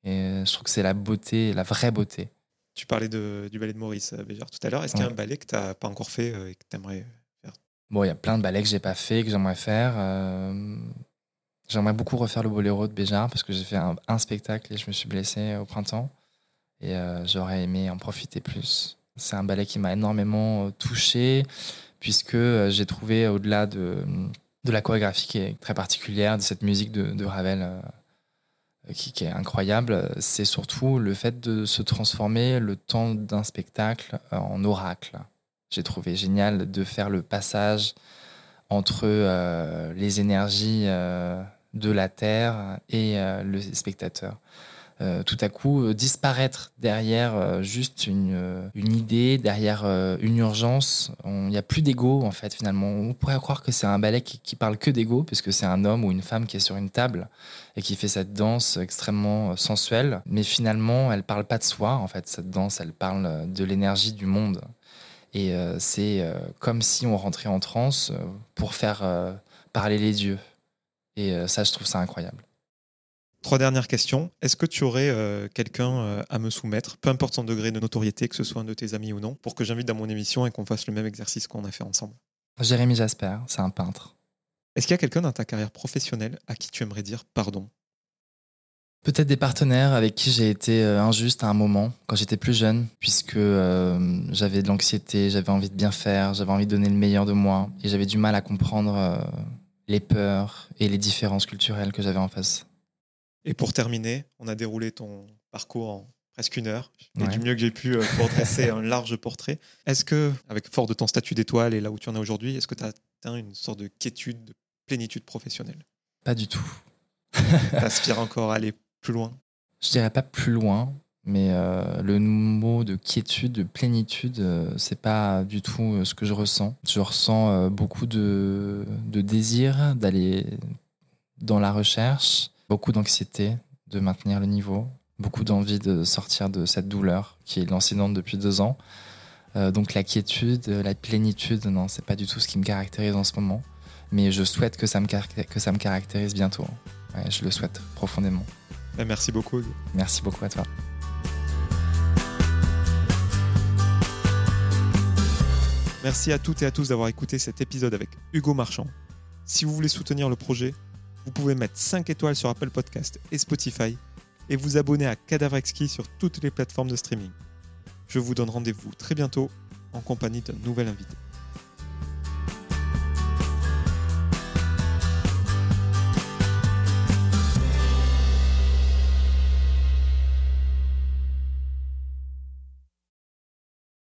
Et je trouve que c'est la beauté, la vraie beauté. Tu parlais du ballet de Maurice Béjart tout à l'heure. Est-ce qu'il y a un ballet que tu n'as pas encore fait et que tu aimerais Bon, il y a plein de ballets que j'ai pas fait, que j'aimerais faire. Euh, j'aimerais beaucoup refaire le boléro de Béjar parce que j'ai fait un, spectacle et je me suis blessé au printemps. Et euh, j'aurais aimé en profiter plus. C'est un ballet qui m'a énormément euh, touché puisque j'ai trouvé, au-delà de, de la chorégraphie qui est très particulière, de cette musique de, Ravel qui, qui, est incroyable, c'est surtout le fait de se transformer le temps d'un spectacle en oracle j'ai trouvé génial de faire le passage entre euh, les énergies euh, de la Terre et euh, le spectateur. tout à coup, disparaître derrière juste une, idée, derrière une urgence. Il n'y a plus d'ego, en fait, finalement. On pourrait croire que c'est un ballet qui, qui parle que d'ego, puisque c'est un homme ou une femme qui est sur une table et qui fait cette danse extrêmement sensuelle. Mais finalement, elle parle pas de soi, en fait, cette danse, elle parle de l'énergie du monde. Et euh, c'est euh, comme si on rentrait en transe euh, pour faire parler les dieux. Et ça, je trouve ça incroyable. Trois dernières questions. Est-ce que tu aurais quelqu'un à me soumettre, peu importe son degré de notoriété, que ce soit un de tes amis ou non, pour que j'invite dans mon émission et qu'on fasse le même exercice qu'on a fait ensemble? Jérémy Jasper, c'est un peintre. Est-ce qu'il y a quelqu'un dans ta carrière professionnelle à qui tu aimerais dire pardon? Peut-être des partenaires avec qui j'ai été euh, injuste à un moment, quand j'étais plus jeune, puisque euh, j'avais de l'anxiété, j'avais envie de bien faire, j'avais envie de donner le meilleur de moi, et j'avais du mal à comprendre euh, les peurs et les différences culturelles que j'avais en face. Et pour terminer, on a déroulé ton parcours en presque une heure, et du mieux que j'ai pu pour dresser un large portrait. Est-ce que, avec fort de ton statut d'étoile et là où tu en es aujourd'hui, est-ce que tu as atteint une sorte de quiétude, de plénitude professionnelle? Pas du tout. T'aspires encore à aller plus loin Je dirais pas plus loin, mais euh, le mot de quiétude, de plénitude, euh, c'est pas du tout euh, ce que je ressens. Je ressens beaucoup de, de désir d'aller dans la recherche, beaucoup d'anxiété de maintenir le niveau, beaucoup d'envie de sortir de cette douleur qui est lancinante depuis deux ans. donc la quiétude, la plénitude, non, c'est pas du tout ce qui me caractérise en ce moment. Mais je souhaite que ça me, que ça me caractérise bientôt. je le souhaite profondément. Merci beaucoup. Merci beaucoup à toi. Merci à toutes et à tous d'avoir écouté cet épisode avec Hugo Marchand. Si vous voulez soutenir le projet, vous pouvez mettre 5 étoiles sur Apple Podcast et Spotify et vous abonner à Cadavre sur toutes les plateformes de streaming. Je vous donne rendez-vous très bientôt en compagnie d'un nouvel invité.